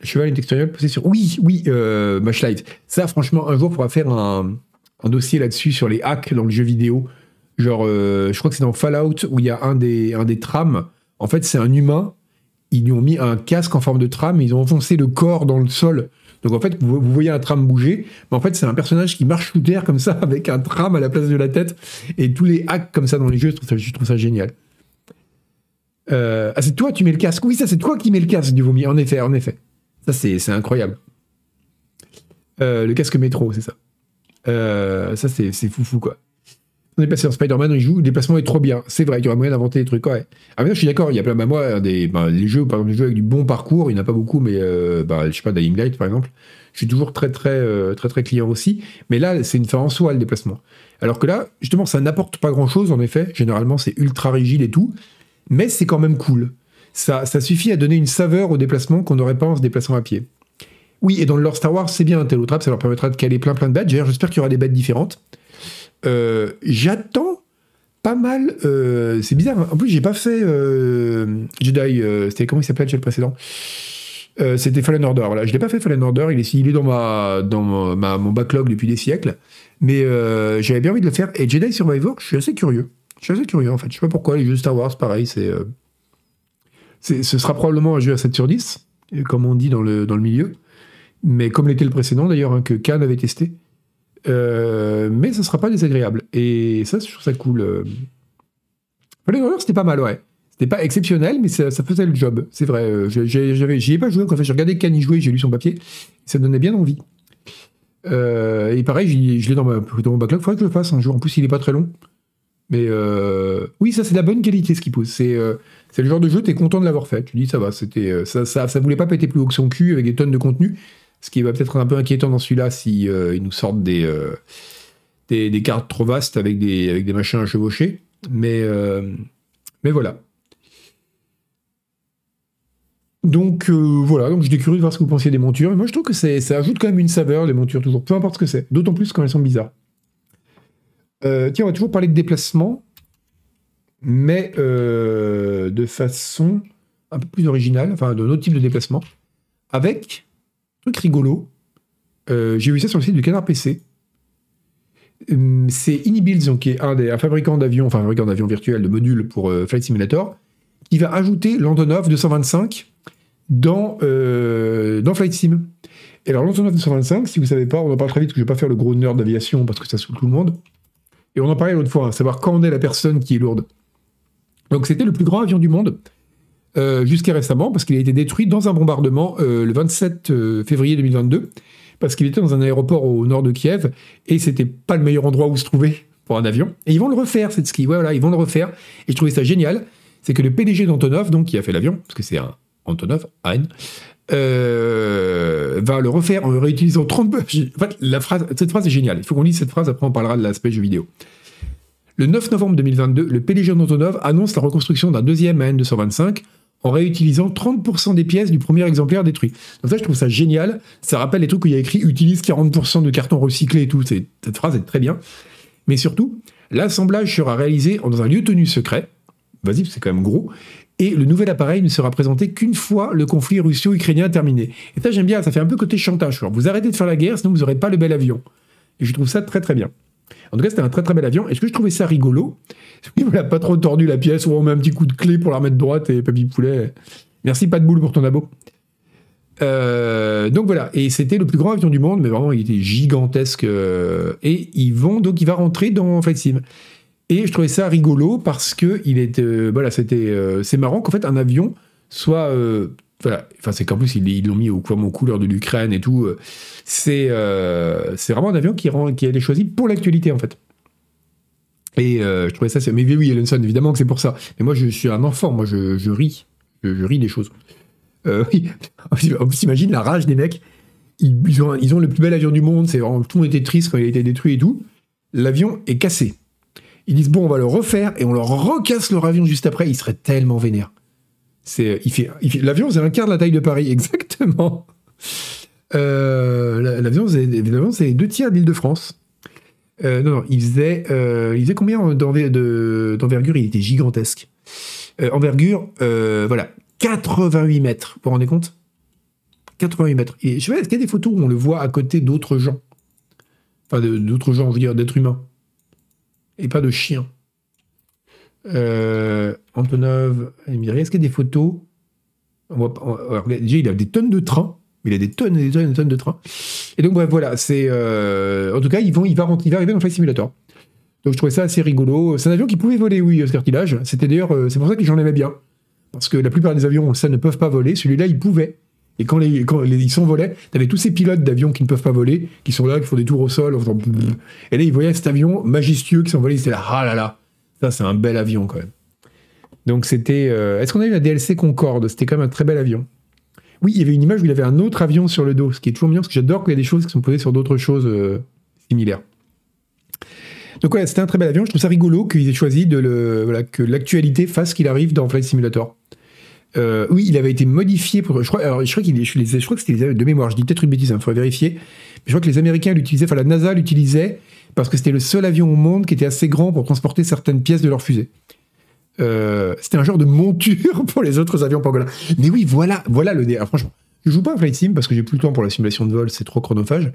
Le cheval est extérieur posé sur. Oui, oui, euh, Live. Ça, franchement, un jour, on pourra faire un dossier là-dessus sur les hacks dans le jeu vidéo Genre, euh, je crois que c'est dans Fallout où il y a un des, trams. En fait, c'est un humain. Ils lui ont mis un casque en forme de tram. Ils ont enfoncé le corps dans le sol. Donc en fait, vous, voyez un tram bouger, mais en fait, c'est un personnage qui marche sous terre comme ça, avec un tram à la place de la tête. Et tous les hacks comme ça dans les jeux, je trouve ça, génial. Euh, ah, c'est toi, tu mets le casque. Oui, ça, c'est toi qui mets le casque du vomi. En effet, en effet. Ça, c'est incroyable. Euh, le casque métro, c'est ça. ça, c'est fou, quoi. On est passé dans Spider-Man, il joue, le déplacement est trop bien. C'est vrai, il y aurait moyen d'inventer des trucs. Ah, mais je suis d'accord, il y a plein, bah, moi, des, bah, les jeux, par exemple, les jeux avec du bon parcours, il n'y en a pas beaucoup, mais, euh, bah, je sais pas, Dying Light, par exemple. Je suis toujours très, très, euh, très, très client aussi. Mais là, c'est une fin en soi, le déplacement. Alors que là, justement, ça n'apporte pas grand chose, en effet. Généralement, c'est ultra rigide et tout. Mais c'est quand même cool. Ça, suffit à donner une saveur au déplacement qu'on n'aurait pas en se déplaçant à pied. Oui, et dans le lore Star Wars, c'est bien un Trap, ça leur permettra de caler plein plein de bêtes. J'espère qu'il y aura des bêtes différentes. Euh, j'attends pas mal. Euh, c'est bizarre. Hein. En plus, j'ai pas fait euh, Jedi. C'était comment il s'appelait le précédent? C'était Fallen Order. Voilà, je l'ai pas fait Fallen Order. Il est, dans mon backlog depuis des siècles. Mais j'avais bien envie de le faire. Et Jedi Survivor, je suis assez curieux. Je suis assez curieux en fait. Je sais pas pourquoi les jeux Star Wars, pareil, c'est ce sera probablement un jeu à 7 sur 10, comme on dit dans le, dans le milieu. Mais comme l'était le précédent d'ailleurs, hein, que Khan avait testé. Euh, mais ça sera pas désagréable. Et ça, je trouve ça cool. Euh. Fallen Order, c'était pas mal, ouais. C'était pas exceptionnel, mais ça, faisait le job. C'est vrai. Euh, j'y ai pas joué. En fait, j'ai regardé Can y jouer, j'ai lu son papier. Ça me donnait bien envie. et pareil, je l'ai dans, dans, mon backlog. Faudrait que je le fasse un jour. En plus, il est pas très long. Mais oui, ça, c'est la bonne qualité, ce qu'il pose. C'est le genre de jeu, t'es content de l'avoir fait. Tu dis, ça va. Ça, ça, ça voulait pas péter plus haut que son cul avec des tonnes de contenu. Ce qui va peut-être un peu inquiétant dans celui-là si euh, nous sortent euh, des, des, cartes trop vastes avec des, avec des machins à chevaucher. Mais, euh, mais voilà. Donc voilà, donc j'étais curieux de voir ce que vous pensiez des montures. Et moi je trouve que ça ajoute quand même une saveur, les montures, toujours, peu importe ce que c'est. D'autant plus quand elles sont bizarres. tiens, on va toujours parler de déplacement, mais de façon un peu plus originale, enfin d'un autre type de déplacement, avec truc rigolo. Euh, j'ai vu ça sur le site du Canard PC. Hum, C'est Inibuilds, qui est un des un fabricant d'avions, enfin fabricant d'avions virtuels, de modules pour euh, Flight Simulator, qui va ajouter l'Antonov 225 dans, euh, dans Flight Sim. Et alors l'Antonov 225, si vous savez pas, on en parle très vite, parce que je vais pas faire le gros nerd d'aviation parce que ça saoule tout le monde. Et on en parlait l'autre fois, hein, savoir quand est la personne qui est lourde. Donc c'était le plus grand avion du monde. Euh, jusqu'à récemment, parce qu'il a été détruit dans un bombardement euh, le 27 euh, février 2022, parce qu'il était dans un aéroport au nord de Kiev, et c'était pas le meilleur endroit où se trouver pour un avion. Et ils vont le refaire, cette ski. Ouais, voilà, ils vont le refaire. Et je trouvais ça génial. C'est que le PDG d'Antonov, donc qui a fait l'avion, parce que c'est un Antonov, Hein, euh, va le refaire en réutilisant 30. En fait, cette phrase est géniale. Il faut qu'on lise cette phrase, après on parlera de l'aspect jeu vidéo. Le 9 novembre 2022, le PDG d'Antonov annonce la reconstruction d'un deuxième AN-225 en réutilisant 30% des pièces du premier exemplaire détruit. Donc ça, je trouve ça génial. Ça rappelle les trucs où il y a écrit « utilise 40% de carton recyclé » et tout. Cette phrase est très bien. Mais surtout, l'assemblage sera réalisé dans un lieu tenu secret. Vas-y, c'est quand même gros. Et le nouvel appareil ne sera présenté qu'une fois le conflit russo-ukrainien terminé. Et ça, j'aime bien. Ça fait un peu côté chantage. Vous arrêtez de faire la guerre, sinon vous n'aurez pas le bel avion. Et je trouve ça très très bien. En tout cas, c'était un très très bel avion. Et ce que je trouvais ça rigolo, c'est qu'il n'a pas trop tordu la pièce, on met un petit coup de clé pour la remettre droite et papy poulet. Merci, pas de boule pour ton abo. Euh, donc voilà, et c'était le plus grand avion du monde, mais vraiment il était gigantesque. euh, et ils donc il va rentrer dans Flight Sim. Et je trouvais ça rigolo parce que il est, euh, voilà, c'était, c'est marrant qu'en fait un avion soit, enfin c'est qu'en plus ils l'ont mis au, comme aux couleurs de l'Ukraine et tout. euh, c'est, euh, c'est vraiment un avion qui rend, qui été choisi pour l'actualité en fait. Et euh, je trouvais ça, mais oui, Ellenson, évidemment que c'est pour ça. Mais moi je suis un enfant, moi je, ris, je, ris des choses. Euh, oui, on s'imagine la rage des mecs. Ils, ont, ils ont le plus bel avion du monde, tout le monde était triste quand il a été détruit et tout. L'avion est cassé. Ils disent bon, on va le refaire et on leur recasse leur avion juste après. Ils seraient tellement vénères. C'est, fait, il fait- l'avion, c'est un quart de la taille de Paris, exactement. Euh, la- l'avion, l'avion, c'est deux tiers de l'Île-de-France. Euh, non, non, il faisait, euh, il faisait combien d'enver- de- d'envergure? Il était gigantesque. Euh, envergure, euh, voilà, 88 mètres. Vous vous rendez compte? 88 mètres. Et je sais pas, est-ce qu'il y a des photos où on le voit à côté d'autres gens? Enfin, de- d'autres gens, je veux dire, d'êtres humains. Et pas de chiens. Euh, Antonov, Emiri, est-ce qu'il y a des photos? Déjà, il a des tonnes de trains. Il a des tonnes et des tonnes et des tonnes de trains. Et donc, bref, voilà. C'est, euh, en tout cas, il, va, arriver dans Flight Simulator. Donc, je trouvais ça assez rigolo. C'est un avion qui pouvait voler, oui, Oscar Tillage. C'était d'ailleurs, euh, c'est pour ça que j'en aimais bien. Parce que la plupart des avions, on le sait, ne peuvent pas voler. Celui-là, il pouvait. Et quand, les, ils s'envolaient, t'avais tous ces pilotes d'avions qui ne peuvent pas voler, qui sont là, qui font des tours au sol. en faisant. Et là, ils voyaient cet avion majestueux qui s'envolait. Ils étaient là, ah là là, ça, c'est un bel avion quand même. Donc, c'était. euh, Est-ce qu'on a eu la DLC Concorde? C'était quand même un très bel avion. Oui, il y avait une image où il avait un autre avion sur le dos, ce qui est toujours bien, parce que j'adore qu'il y ait des choses qui sont posées sur d'autres choses euh, similaires. Donc voilà, c'était un très bel avion. Je trouve ça rigolo qu'ils aient choisi que l'actualité fasse qu'il arrive dans Flight Simulator. Euh, oui, il avait été modifié pour. Je crois, alors, je crois, je, crois que c'était de mémoire. Je dis peut-être une bêtise, il faudrait vérifier. Mais je crois que les Américains l'utilisaient, enfin la NASA l'utilisait parce que c'était le seul avion au monde qui était assez grand pour transporter certaines pièces de leur fusée. Euh, c'était un genre de monture pour les autres avions pangolins. Mais oui, voilà, voilà le dé. franchement, je joue pas à Flight Sim parce que j'ai plus le temps pour la simulation de vol, c'est trop chronophage.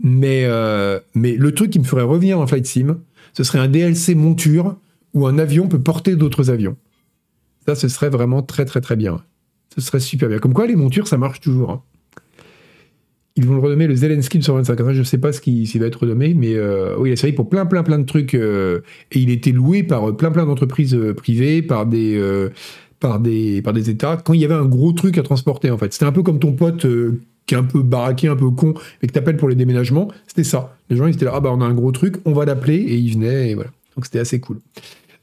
Mais, euh, mais le truc qui me ferait revenir dans Flight Sim, ce serait un DLC monture où un avion peut porter d'autres avions. Ça, ce serait vraiment très très très bien. Ce serait super bien. Comme quoi, les montures, ça marche toujours. hein. Ils vont le renommer le Zelensky 225. Enfin, je ne sais pas ce qui va être renommé, mais euh, oui, il a servi pour plein plein plein de trucs. euh, et il était loué par euh, plein plein d'entreprises privées, par des, par, des, par des États, quand il y avait un gros truc à transporter, en fait. C'était un peu comme ton pote qui est un peu baraqué, un peu con, et que t'appelles pour les déménagements. C'était ça. Les gens, ils étaient là, ah bah on a un gros truc, on va l'appeler, et ils venaient, et voilà. Donc c'était assez cool.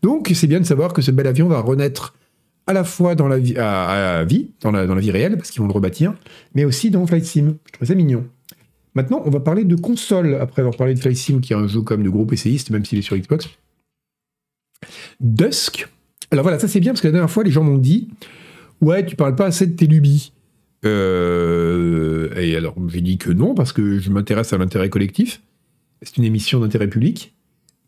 Donc c'est bien de savoir que ce bel avion va renaître à la fois dans la vie, dans la, dans la vie réelle, parce qu'ils vont le rebâtir, mais aussi dans Flight Sim. Je trouve ça mignon. Maintenant, on va parler de console, après avoir parlé de Flight Sim, qui est un jeu comme de gros PCistes, même s'il est sur Xbox. Dusk. Alors voilà, ça c'est bien, parce que la dernière fois, les gens m'ont dit Ouais, tu parles pas assez de tes lubies. Euh, et alors, j'ai dit que non, parce que je m'intéresse à l'intérêt collectif. C'est une émission d'intérêt public.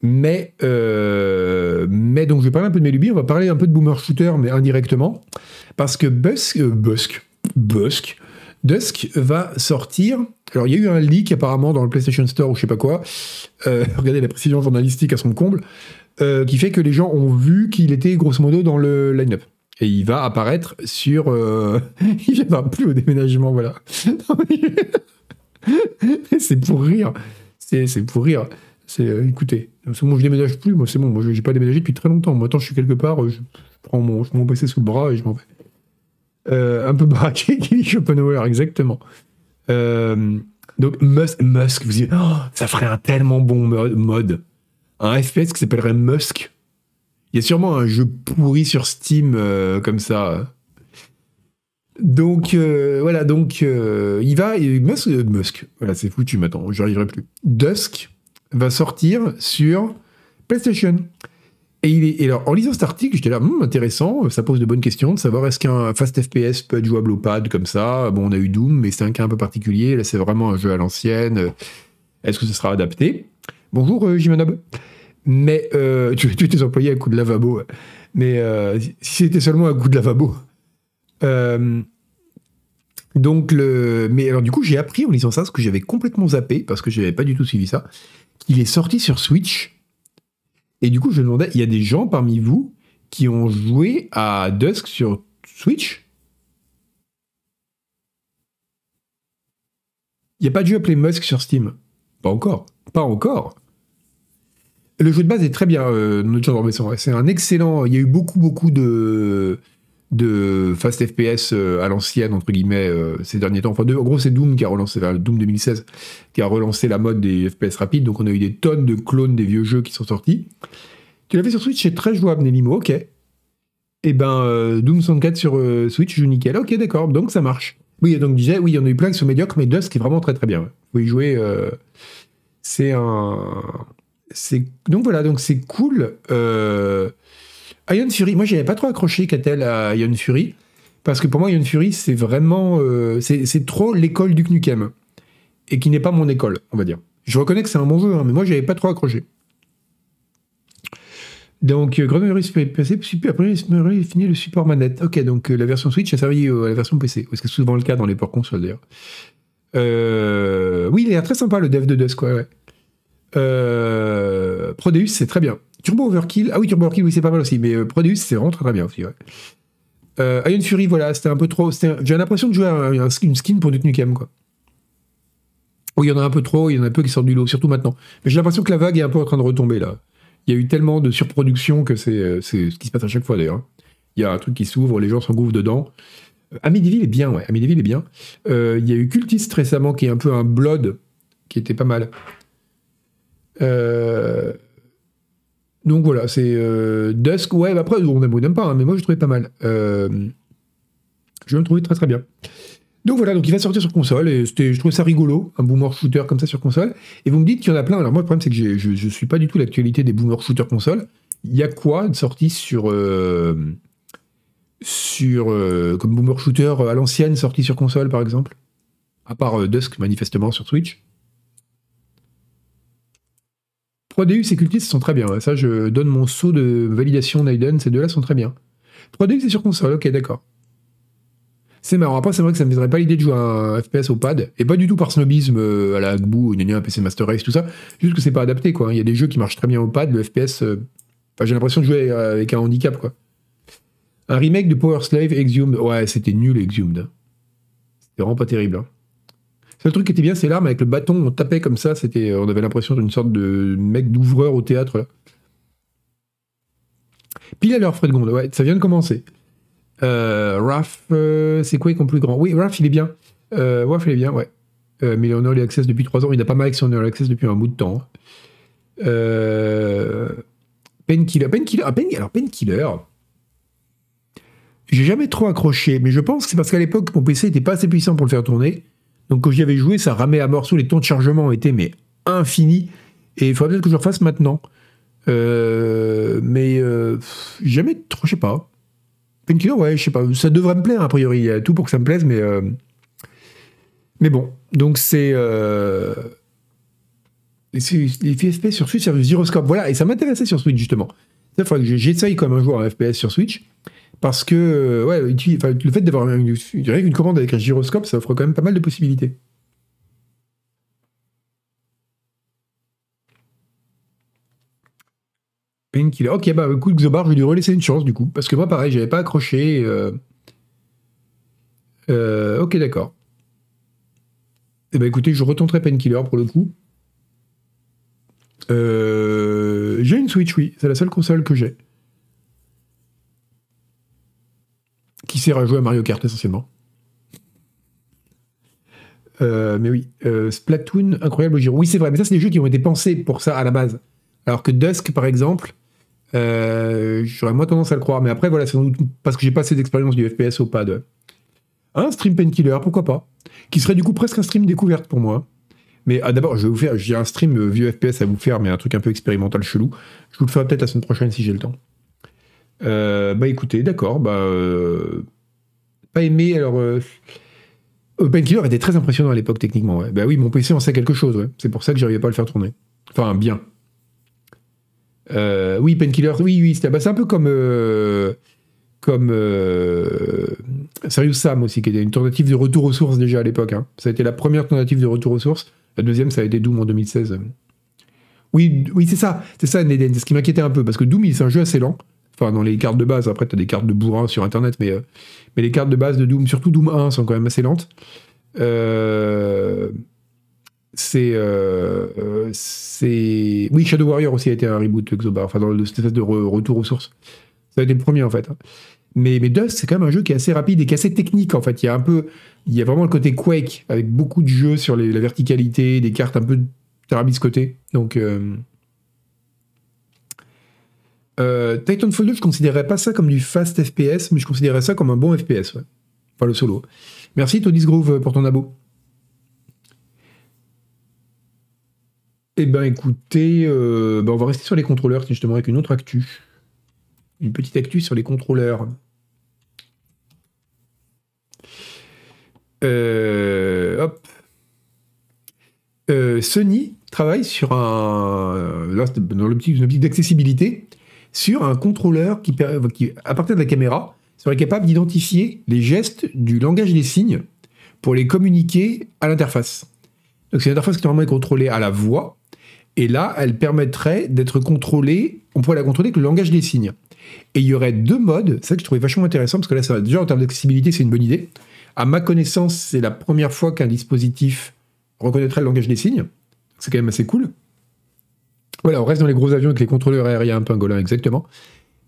Mais, euh, mais donc, je vais parler un peu de mes lubies. On va parler un peu de boomer shooter, mais indirectement. Parce que Busk, euh, Busk, Busk, Dusk va sortir. Alors, il y a eu un leak apparemment dans le PlayStation Store ou je sais pas quoi. Euh, regardez la précision journalistique à son comble. Qui fait que les gens ont vu qu'il était grosso modo dans le line-up. Et il va apparaître sur. Euh, il viendra plus au déménagement, voilà. c'est pour rire. C'est pour rire. C'est écoutez, c'est bon, je déménage plus. Moi, c'est bon. Moi, j'ai pas déménagé depuis très longtemps. Moi, tant je suis quelque part, je prends mon, je sous le bras et je m'en vais. Euh, un peu braqué, dit Schopenhauer, exactement. Euh, donc Musk, Musk, vous dites, oh, ça ferait un tellement bon mode. Un FPS qui s'appellerait Musk. Il y a sûrement un jeu pourri sur Steam euh, comme ça. Donc voilà, donc il va Musk, Musk, voilà c'est foutu maintenant, j'y arriverai plus. Dusk va sortir sur PlayStation. Et, il est, alors, en lisant cet article, j'étais là, hum, intéressant, ça pose de bonnes questions de savoir est-ce qu'un fast FPS peut être jouable au pad comme ça. Bon, on a eu Doom, mais c'est un cas un peu particulier. Là, c'est vraiment un jeu à l'ancienne. Est-ce que ce sera adapté? Bonjour, euh. Mais euh, tu, tu tes employés à coup de lavabo. Mais euh, si c'était seulement à coup de lavabo. Euh, donc, le... mais alors, du coup, j'ai appris en lisant ça, ce que j'avais complètement zappé, parce que je n'avais pas du tout suivi ça, qu'il est sorti sur Switch et du coup, je demandais, il y a des gens parmi vous qui ont joué à Dusk sur Switch? Il n'y a pas de jeu Musk sur Steam Pas encore. Pas encore. Le jeu de base est très bien, euh, notre C'est un excellent. Il y a eu beaucoup, beaucoup de, de fast FPS euh, à l'ancienne, entre guillemets, euh, ces derniers temps. Enfin, en gros, c'est Doom qui a relancé, Doom 2016, qui a relancé la mode des FPS rapides. Donc, on a eu des tonnes de clones des vieux jeux qui sont sortis. Tu l'as fait sur Switch, c'est très jouable, Nelimo, ok. Et eh ben, euh, Doom 64 sur Switch joue nickel. Ok, d'accord, donc ça marche. Oui, donc disais, oui, il y en a eu plein qui sont médiocres, mais Dusk est vraiment très très bien. Vous pouvez y jouer. c'est un. Donc voilà, donc c'est cool. Euh, Iron Fury, moi j'avais pas trop accroché Catel à Iron Fury, parce que pour moi Iron Fury c'est vraiment, euh, c'est trop l'école du Knukem, et qui n'est pas mon école, on va dire. Je reconnais que c'est un bon jeu, hein, mais moi j'avais pas trop accroché. Donc, euh, Grenouille PC, super, après il finit le support manette. Ok, donc euh, la version Switch a servi à la version PC, ce qui est souvent le cas dans les ports consoles d'ailleurs. oui, il est très sympa le dev de Dusk, ouais. ouais. Prodeus, c'est très bien. Turbo Overkill, ah oui, Turbo Overkill, oui, c'est pas mal aussi, mais euh, c'est vraiment très, très bien aussi, ouais. Euh, Iron Fury, voilà, c'était un peu trop. J'ai l'impression de jouer à un, une skin pour Duke Nukem, quoi. Oui, il y en a un peu trop, il y en a un peu qui sortent du lot, surtout maintenant. Mais j'ai l'impression que la vague est un peu en train de retomber, là. Il y a eu tellement de surproduction que c'est euh, ce qui se passe à chaque fois, d'ailleurs. Il y a un truc qui s'ouvre, les gens s'engouffrent dedans. Euh, Amityville est bien, ouais. Amityville est bien. Euh, il y a eu Cultist récemment, qui est un peu un Blood, qui était pas mal. Euh, donc voilà, c'est euh, Dusk. Ouais, après, on aime ou n'aime pas, hein, mais moi je trouvais pas mal. Euh, je le trouvais très très bien. Donc voilà, donc il va sortir sur console, et je trouvais ça rigolo, un boomer shooter comme ça sur console. Et vous me dites qu'il y en a plein. Alors moi, le problème, c'est que je, ne suis pas du tout l'actualité des boomer shooter console. Il y a quoi de sorti sur. Euh, sur. comme boomer shooter à l'ancienne, sorti sur console par exemple? À part Dusk, manifestement, sur Switch Prodeus et Cultist sont très bien. Ça, je donne mon saut de validation Naiden. Ces deux-là sont très bien. Prodeus est sur console, ok, d'accord. C'est marrant. Après, c'est vrai que ça ne me donnerait pas l'idée de jouer un FPS au pad. Et pas du tout par snobisme euh, à la Gbou, un PC Master Race, tout ça. Juste que c'est pas adapté, quoi. Il y a des jeux qui marchent très bien au pad. Le FPS, euh, j'ai l'impression de jouer euh, avec un handicap, quoi. Un remake de Power Slave Exhumed. Ouais, c'était nul, Exhumed. C'était vraiment pas terrible. Hein le truc qui était bien, c'est l'arme avec le bâton, on tapait comme ça, c'était, on avait l'impression d'une sorte de mec d'ouvreur au théâtre. Pile à l'heure, Fred Gonde, ouais, ça vient de commencer. Euh, Raph, euh, c'est quoi est plus grand? Oui, Raph, il est bien. Euh, Raph, il est bien, ouais. Euh, mais il est en early access depuis 3 ans, il a pas mal avec son early access depuis un bout de temps. Euh, Painkiller, Painkiller, ah, alors Painkiller, j'ai jamais trop accroché, mais je pense que c'est parce qu'à l'époque, mon PC n'était pas assez puissant pour le faire tourner. Donc quand j'y avais joué, ça ramait à morceaux, les temps de chargement étaient mais infinis. Et il faudrait peut-être que je le refasse maintenant. Euh, mais euh, jamais trop, je sais pas. Painkiller, ouais, je sais pas. Ça devrait me plaire, a priori. Il y a tout pour que ça me plaise, mais. Euh, mais bon, donc c'est. Les FP sur Switch, c'est Gyroscope. Voilà, et ça m'intéressait sur Switch, justement. Il faudrait que j'essaye comme un joueur un FPS sur Switch. Parce que, ouais, le fait d'avoir une, commande avec un gyroscope, ça offre quand même pas mal de possibilités. Painkiller. Ok, bah écoute, Xobar, je vais lui relaisser une chance du coup. Parce que moi, pareil, j'avais pas accroché. Euh, euh, ok, d'accord. Eh ben écoutez, je retenterai Painkiller pour le coup. Euh, j'ai une Switch, oui. C'est la seule console que j'ai. À jouer à Mario Kart essentiellement. mais oui, Splatoon, incroyable giro. Oui, c'est vrai, mais ça, c'est des jeux qui ont été pensés pour ça à la base. Alors que Dusk, par exemple, euh, j'aurais moins tendance à le croire, mais après, voilà, c'est sans doute parce que j'ai pas assez d'expérience du FPS au pad. Un stream Painkiller, pourquoi pas Qui serait du coup presque un stream découverte pour moi. Mais ah, d'abord, je vais vous faire, j'ai un stream euh, vieux FPS à vous faire, mais un truc un peu expérimental chelou. Je vous le ferai peut-être la semaine prochaine si j'ai le temps. Euh, bah écoutez, d'accord, bah. Pas aimé, alors. Painkiller était très impressionnant à l'époque techniquement. Ouais. Bah oui, mon PC en sait quelque chose. C'est pour ça que j'arrivais pas à le faire tourner. Enfin, bien. Euh, oui, Painkiller, oui, oui, c'était bah, un peu comme. Euh, comme. Euh, Serious Sam aussi, qui était une tentative de retour aux sources déjà à l'époque. Hein. Ça a été la première tentative de retour aux sources. La deuxième, ça a été Doom en 2016. Oui, oui c'est ça, c'est ça, Neden. Ce qui m'inquiétait un peu, parce que Doom, c'est un jeu assez lent. Enfin, dans les cartes de base, après, tu as des cartes de bourrin sur Internet, mais, mais les cartes de base de Doom, surtout Doom 1, sont quand même assez lentes. Euh euh, euh, c'est oui Shadow Warrior aussi a été un reboot Xobar. Enfin dans cette espèce de retour aux sources. Ça a été le premier en fait. Mais, mais Dust c'est quand même un jeu qui est assez rapide et qui est assez technique en fait. Il y a un peu il y a vraiment le côté Quake avec beaucoup de jeux sur la verticalité des cartes un peu tarabiscotées. Donc euh, Titanfall 2 je considérais pas ça comme du fast FPS mais je considérais ça comme un bon FPS enfin le solo merci Toddy's Groove pour ton abo Eh ben écoutez, euh, ben, on va rester sur les contrôleurs justement avec une autre actu. Une petite actu sur les contrôleurs. Euh, hop. Euh, Sony travaille sur un, dans l'optique d'accessibilité, sur un contrôleur qui, à partir de la caméra, serait capable d'identifier les gestes du langage des signes pour les communiquer à l'interface. Donc c'est une interface qui normalement contrôlée à la voix, et là, elle permettrait d'être contrôlée, on pourrait la contrôler avec le langage des signes. Et il y aurait deux modes, ça que je trouvais vachement intéressant, parce que là, déjà en termes d'accessibilité, c'est une bonne idée. À ma connaissance, c'est la première fois qu'un dispositif reconnaîtrait le langage des signes. C'est quand même assez cool. Voilà, on reste dans les gros avions avec les contrôleurs aériens pingolins, exactement.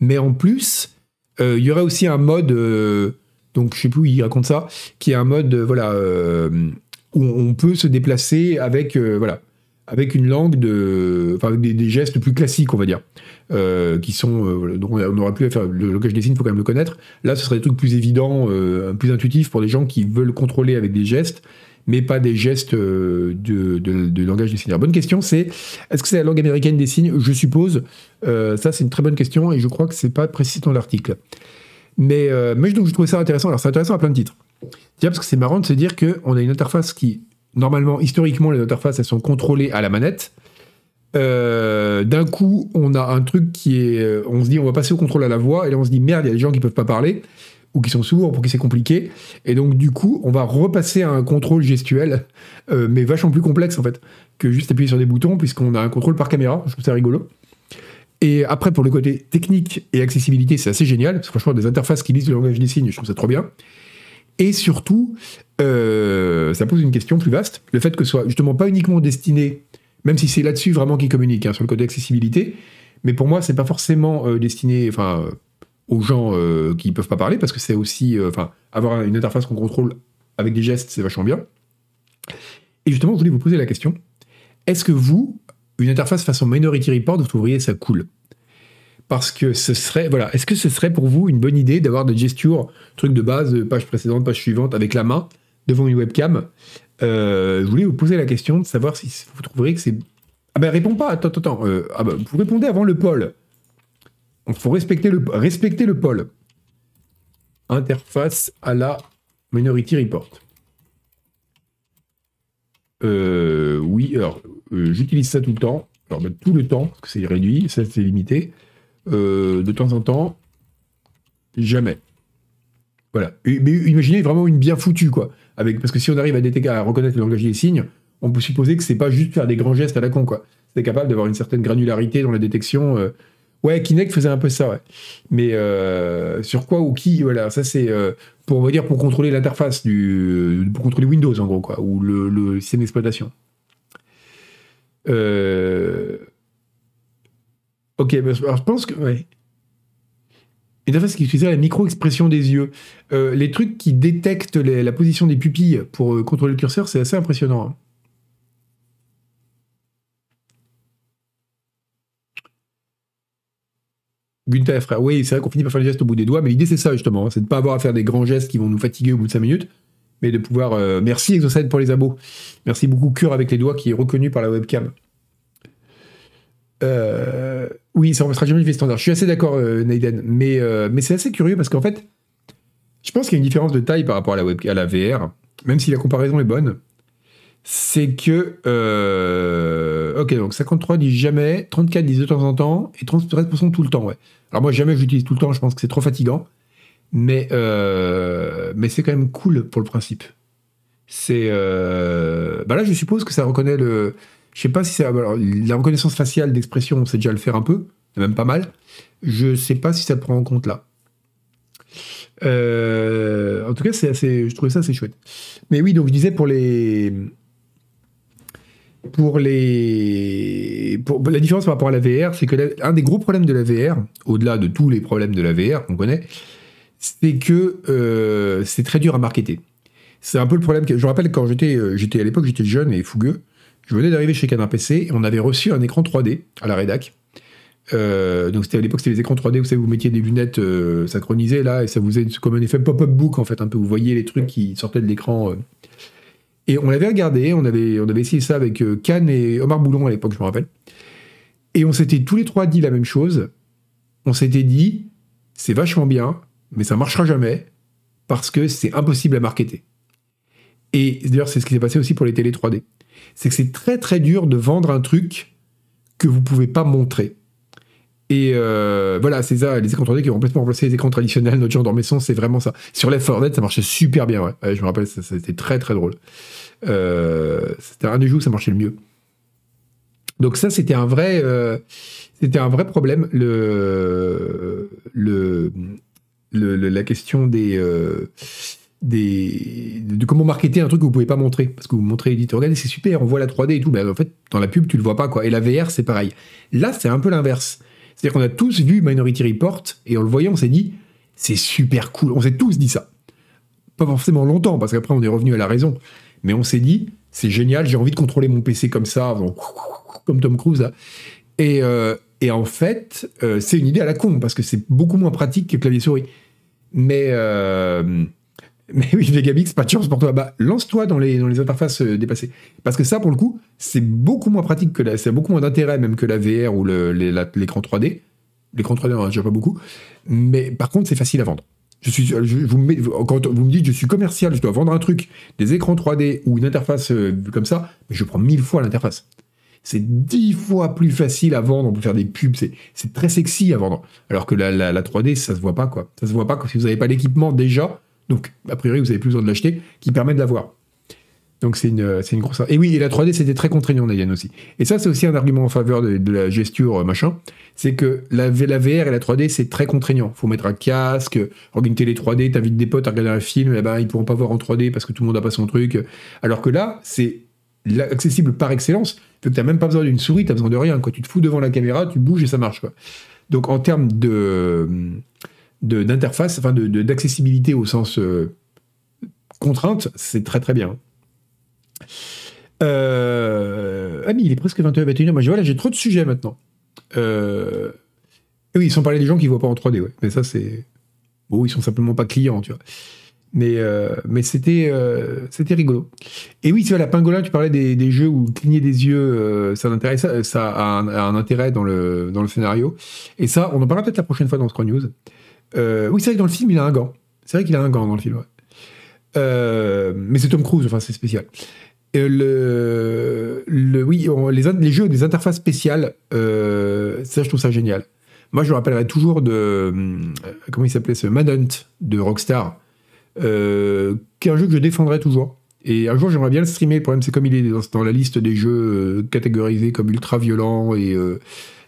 Mais en plus, euh, il y aurait aussi un mode, euh, donc je sais plus où il raconte ça, qui est un mode, euh, voilà, où on peut se déplacer avec, voilà, avec une langue de, enfin avec des, gestes plus classiques, on va dire, qui sont, donc on aurait pu faire le langage des signes, il faut quand même le connaître. Là, ce serait des trucs plus évidents, plus intuitifs pour des gens qui veulent contrôler avec des gestes, mais pas des gestes de, de, langage des signes. bonne question, c'est est-ce que c'est la langue américaine des signes? Je suppose. ça, c'est une très bonne question et je crois que c'est pas précis dans l'article. Mais, mais donc je trouvais ça intéressant. Alors c'est intéressant à plein de titres. Tiens, parce que c'est marrant de se dire qu'on a une interface qui normalement, historiquement, les interfaces, elles sont contrôlées à la manette. Euh, d'un coup, on a un truc qui est. Euh, on se dit, on va passer au contrôle à la voix, et là, on se dit, merde, il y a des gens qui peuvent pas parler, ou qui sont sourds, pour qui c'est compliqué. Et donc, du coup, on va repasser à un contrôle gestuel, euh, mais vachement plus complexe, en fait, que juste appuyer sur des boutons, puisqu'on a un contrôle par caméra. Je trouve ça rigolo. Et après, pour le côté technique et accessibilité, c'est assez génial. Parce que franchement, des interfaces qui lisent le langage des signes, je trouve ça trop bien. Et surtout, euh, ça pose une question plus vaste. Le fait que ce soit justement pas uniquement destiné, même si c'est là-dessus vraiment qu'il communique, hein, sur le côté accessibilité, mais pour moi, c'est pas forcément euh, destiné enfin, aux gens euh, qui peuvent pas parler, parce que c'est aussi. Enfin, avoir une interface qu'on contrôle avec des gestes, c'est vachement bien. Et justement, je voulais vous poser la question est-ce que vous, une interface façon Minority Report, vous trouveriez ça cool? Parce que ce serait, voilà, est-ce que ce serait pour vous une bonne idée d'avoir des gestures, truc de base, page précédente, page suivante, avec la main, devant une webcam? Euh, Je voulais vous poser la question de savoir si vous trouveriez que c'est... Ah ben réponds pas, attends, attends, euh, ah ben, vous répondez avant le Il faut respecter le, respecter le pôle. Interface à la Minority Report. Euh, oui, alors, j'utilise ça tout le temps. Alors, ben, tout le temps, parce que c'est réduit, ça c'est limité. Euh, de temps en temps, jamais. Voilà. Mais imaginez vraiment une bien foutue, quoi. Parce que si on arrive à détecter, à reconnaître le langage des signes, on peut supposer que c'est pas juste faire des grands gestes à la con, quoi. C'est capable d'avoir une certaine granularité dans la détection. Ouais, Kinect faisait un peu ça, ouais. Mais euh, sur quoi ou qui, voilà, ça c'est euh, pour on va dire pour contrôler l'interface du, pour contrôler Windows en gros, quoi, ou le, système d'exploitation. Euh... Ok, je pense que. Ouais. Une interface qui utilisait la micro-expression des yeux. Les trucs qui détectent la position des pupilles pour contrôler le curseur, c'est assez impressionnant. hein. Gunther, frère, oui, c'est vrai qu'on finit par faire les gestes au bout des doigts, mais l'idée c'est ça justement, hein, c'est de ne pas avoir à faire des grands gestes qui vont nous fatiguer au bout de 5 minutes, mais de pouvoir. euh, Merci Exocide pour les abos. Merci beaucoup Cure avec les doigts qui est reconnu par la webcam. Euh, oui, ça remplacera jamais les standard. Je suis assez d'accord, euh, Naiden, mais, euh, mais c'est assez curieux parce qu'en fait, je pense qu'il y a une différence de taille par rapport à la, web, à la VR, même si la comparaison est bonne. C'est que. euh, ok, donc 53 dit jamais, 34 disent de temps en temps, et 33% tout le temps, ouais. Alors moi, jamais j'utilise tout le temps, je pense que c'est trop fatigant, mais, euh, mais c'est quand même cool pour le principe. C'est. euh, Bah là, je suppose que ça reconnaît le. Je sais pas si c'est. la reconnaissance faciale d'expression, on sait déjà le faire un peu, même pas mal. Je sais pas si ça le prend en compte là. En tout cas, c'est assez, je trouvais ça assez chouette. Mais oui, donc je disais pour les. Pour les. Pour, la différence par rapport à la VR, c'est que un des gros problèmes de la VR, au-delà de tous les problèmes de la VR qu'on connaît, c'est que euh, c'est très dur à marketer. C'est un peu le problème que. Je me rappelle quand j'étais, euh, j'étais à l'époque, j'étais jeune et fougueux. Je venais d'arriver chez Canard PC et on avait reçu un écran 3D à la rédac. Euh, donc c'était à l'époque c'était les écrans 3D, vous savez, vous mettiez des lunettes synchronisées là et ça vous faisait comme un effet pop-up book en fait, un peu. Vous voyez les trucs qui sortaient de l'écran. Et on l'avait regardé, on avait, on essayé ça avec euh, Cannes et Omar Boulon à l'époque, je me rappelle. Et on s'était tous les trois dit la même chose. On s'était dit, c'est vachement bien, mais ça marchera jamais parce que c'est impossible à marketer. Et d'ailleurs, c'est ce qui s'est passé aussi pour les télé 3D. C'est que c'est très très dur de vendre un truc que vous pouvez pas montrer. Et euh, voilà, c'est ça, les écrans 3D qui ont complètement remplacé les écrans traditionnels, notre genre d'Ormesson, c'est vraiment ça. Sur Left 4 Dead, ça marchait super bien, ouais. Je me rappelle, c'était très très drôle. Euh, c'était un des jeux où ça marchait le mieux. Donc ça, c'était un vrai, euh, c'était un vrai problème. Le, le, la question des, des, de comment marketer un truc que vous pouvez pas montrer, parce que vous montrez, vous dites, regardez, c'est super, on voit la 3D et tout, mais en fait, dans la pub, tu le vois pas, quoi. Et la VR, c'est pareil. Là, c'est un peu l'inverse. C'est-à-dire qu'on a tous vu Minority Report, et en le voyant, on s'est dit, c'est super cool. On s'est tous dit ça. Pas forcément longtemps, parce qu'après, on est revenu à la raison. Mais on s'est dit, c'est génial, j'ai envie de contrôler mon PC comme ça, comme Tom Cruise, euh, et en fait, euh, c'est une idée à la con, parce que c'est beaucoup moins pratique que clavier-souris. Mais, euh, mais oui, Vegabix, pas de chance pour toi. Bah, lance-toi dans les, interfaces euh, dépassées. Parce que ça, pour le coup, c'est beaucoup moins pratique que la, c'est beaucoup moins d'intérêt même que la VR ou l'écran 3D. L'écran 3D, on en a déjà pas beaucoup. Mais par contre, c'est facile à vendre. Vous, mets- quand vous me dites, je suis commercial, je dois vendre un truc, des écrans 3D ou une interface euh, comme ça, mais je prends mille fois l'interface. C'est dix fois plus facile à vendre, on peut faire des pubs, c'est, c'est très sexy à vendre. Alors que la, la, la 3D, ça se voit pas, quoi. Ça se voit pas si vous n'avez pas l'équipement déjà, donc a priori vous avez plus besoin de l'acheter, qui permet de l'avoir. Donc c'est une, c'est une grosse. Et oui, et la 3D c'était très contraignant, Nayan aussi. Et ça c'est aussi un argument en faveur de, la gesture euh, machin, c'est que la, la VR et la 3D c'est très contraignant. Faut mettre un casque, regarder une télé 3D, t'invites des potes à regarder un film, et ben ils pourront pas voir en 3D parce que tout le monde a pas son truc. Alors que là c'est accessible par excellence. Que t'as même pas besoin d'une souris, t'as besoin de rien. Quoi. Tu te fous devant la caméra, tu bouges et ça marche. Donc en termes de- d'interface, enfin de- de- d'accessibilité au sens euh, contrainte, c'est très très bien. Euh... Ah mais il est presque 21h21. Moi je vois là j'ai trop de sujets maintenant. Euh... Oui, sans parler des gens qui voient pas en 3D, ouais. Mais ça c'est... Bon, ils sont simplement pas clients, tu vois. Mais, euh, mais c'était, euh, c'était rigolo. Et oui, tu vois, la pingolin, tu parlais des, des jeux où cligner des yeux, ça, ça, ça a, un, a un intérêt dans le, dans le scénario. Et ça, on en parlera peut-être la prochaine fois dans Scroll News. Euh, oui, c'est vrai que dans le film, il a un gant. C'est vrai qu'il a un gant dans le film. Euh, mais c'est Tom Cruise, enfin, c'est spécial. Le, oui, les, jeux, des interfaces spéciales, euh, ça, je trouve ça génial. Moi, je me rappellerai toujours de. comment il s'appelait ce Manhunt de Rockstar. qui est un jeu que je défendrai toujours. Et un jour, j'aimerais bien le streamer. Le problème, c'est comme il est dans, la liste des jeux catégorisés comme ultra violents et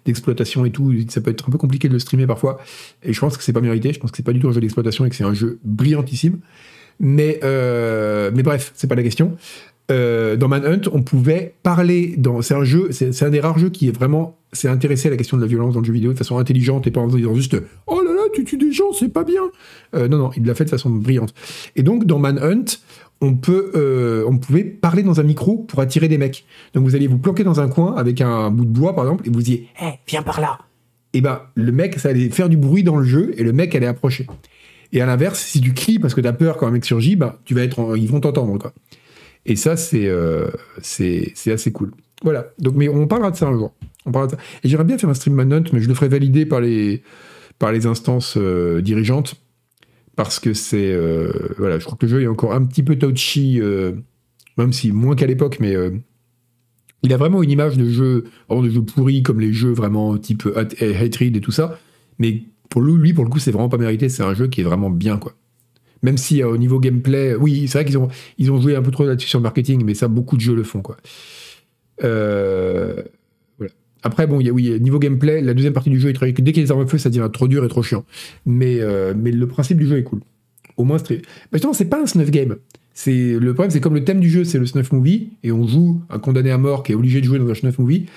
d'exploitation et tout, ça peut être un peu compliqué de le streamer parfois. Et je pense que c'est pas mérité. Je pense que c'est pas du tout un jeu d'exploitation et que c'est un jeu brillantissime. Mais, euh, mais bref, c'est pas la question. dans Manhunt, on pouvait parler dans. C'est un jeu, c'est un des rares jeux qui est vraiment s'est intéressé à la question de la violence dans le jeu vidéo de façon intelligente et pas en disant juste Oh là là, tu tues des gens, c'est pas bien. non, non, il l'a fait de façon brillante. Et donc, dans Manhunt, on, peut, euh, on pouvait parler dans un micro pour attirer des mecs. Donc vous allez vous planquer dans un coin avec un bout de bois, par exemple, et vous disiez Hé, viens par là Et ben, le mec, ça allait faire du bruit dans le jeu, et le mec allait approcher. Et à l'inverse, si tu cries parce que tu as peur quand un mec surgit, ben, tu vas être ils vont t'entendre. Quoi. Et ça, euh, c'est assez cool. Voilà. Donc, mais on parlera de ça un jour. On parlera de ça. Et j'aimerais bien faire un stream Manhunt, mais je le ferai valider par les, par les instances euh, dirigeantes parce que c'est euh, voilà, je crois que le jeu est encore un petit peu touchy, euh, même si moins qu'à l'époque, mais euh, il a vraiment une image de jeu, de jeu pourri comme les jeux vraiment type Hatred et tout ça, mais pour lui, pour le coup, c'est vraiment pas mérité. C'est un jeu qui est vraiment bien, quoi. Même si au niveau gameplay, oui, c'est vrai qu'ils ont ils ont joué un peu trop là-dessus sur le marketing, mais ça, beaucoup de jeux le font, quoi. Euh, après, bon, y a, oui, niveau gameplay, la deuxième partie du jeu est très. Dès qu'il y a des armes à feu, ça devient trop dur et trop chiant. Mais, euh, le principe du jeu est cool. Au moins, c'est. Justement, c'est pas un snuff game. C'est le problème, c'est comme le thème du jeu, c'est le snuff movie, et on joue un condamné à mort qui est obligé de jouer dans un snuff movie.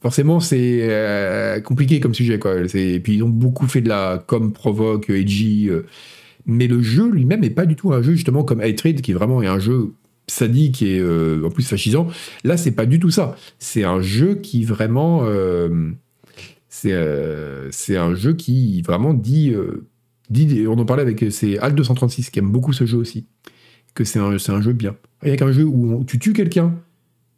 Forcément, c'est euh, compliqué comme sujet, quoi. Et puis ils ont beaucoup fait de la com provoque, edgy. Euh. mais le jeu lui-même n'est pas du tout un jeu justement comme Hatred, qui est vraiment un jeu sadique et euh, en plus fascisant. Là, c'est pas du tout ça. C'est un jeu qui vraiment. Euh, euh, c'est un jeu qui vraiment dit, dit. On en parlait avec. C'est Alt 236 qui aime beaucoup ce jeu aussi. Que c'est un, un jeu bien. Il y a un jeu où tu tues quelqu'un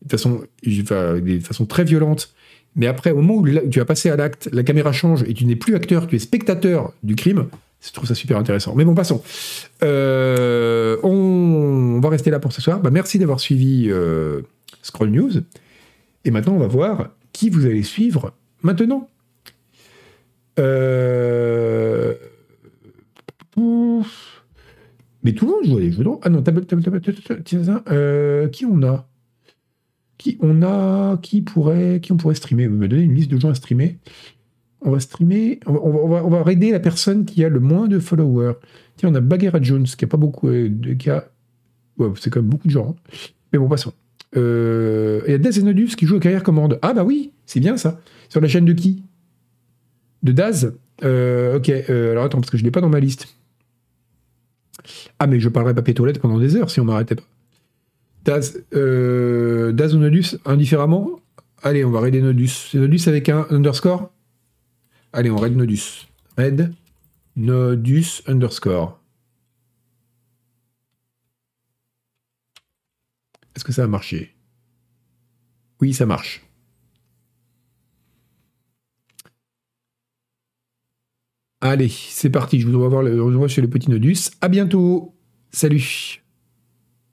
de façon, de façon très violente. Mais après, au moment où tu as passé à l'acte, la caméra change et tu n'es plus acteur, tu es spectateur du crime. Je trouve ça super intéressant. Mais bon, passons. Euh, on, va rester là pour ce soir. Bah, merci d'avoir suivi euh, Scroll News. Et maintenant, on va voir qui vous allez suivre maintenant. Euh, mais tout le monde joue à des jeux. Ah non, qui on a? Qui on a Qui pourrait Qui on pourrait streamer? Vous me donner une liste de gens à streamer on va streamer, on va, raider la personne qui a le moins de followers. Tiens, on a Bagheera Jones, qui a pas beaucoup euh, de cas. C'est quand même beaucoup de gens. Hein. Mais bon, passons. Euh, il y a Daz Enodus qui joue à carrière commande. Ah bah oui, c'est bien ça. Sur la chaîne de qui? De Daz? Euh, Ok, alors attends, parce que je ne l'ai pas dans ma liste. Ah, mais je parlerais pas pétolette pendant des heures si on m'arrêtait pas. Daz, Daz Nodus indifféremment? Allez, on va raider Nodus. C'est Nodus avec un underscore Allez, on raid Nodus. Raid Nodus underscore. Est-ce que ça a marché? Oui, ça marche. Allez, c'est parti. Je vous revois chez le petit Nodus. À bientôt. Salut.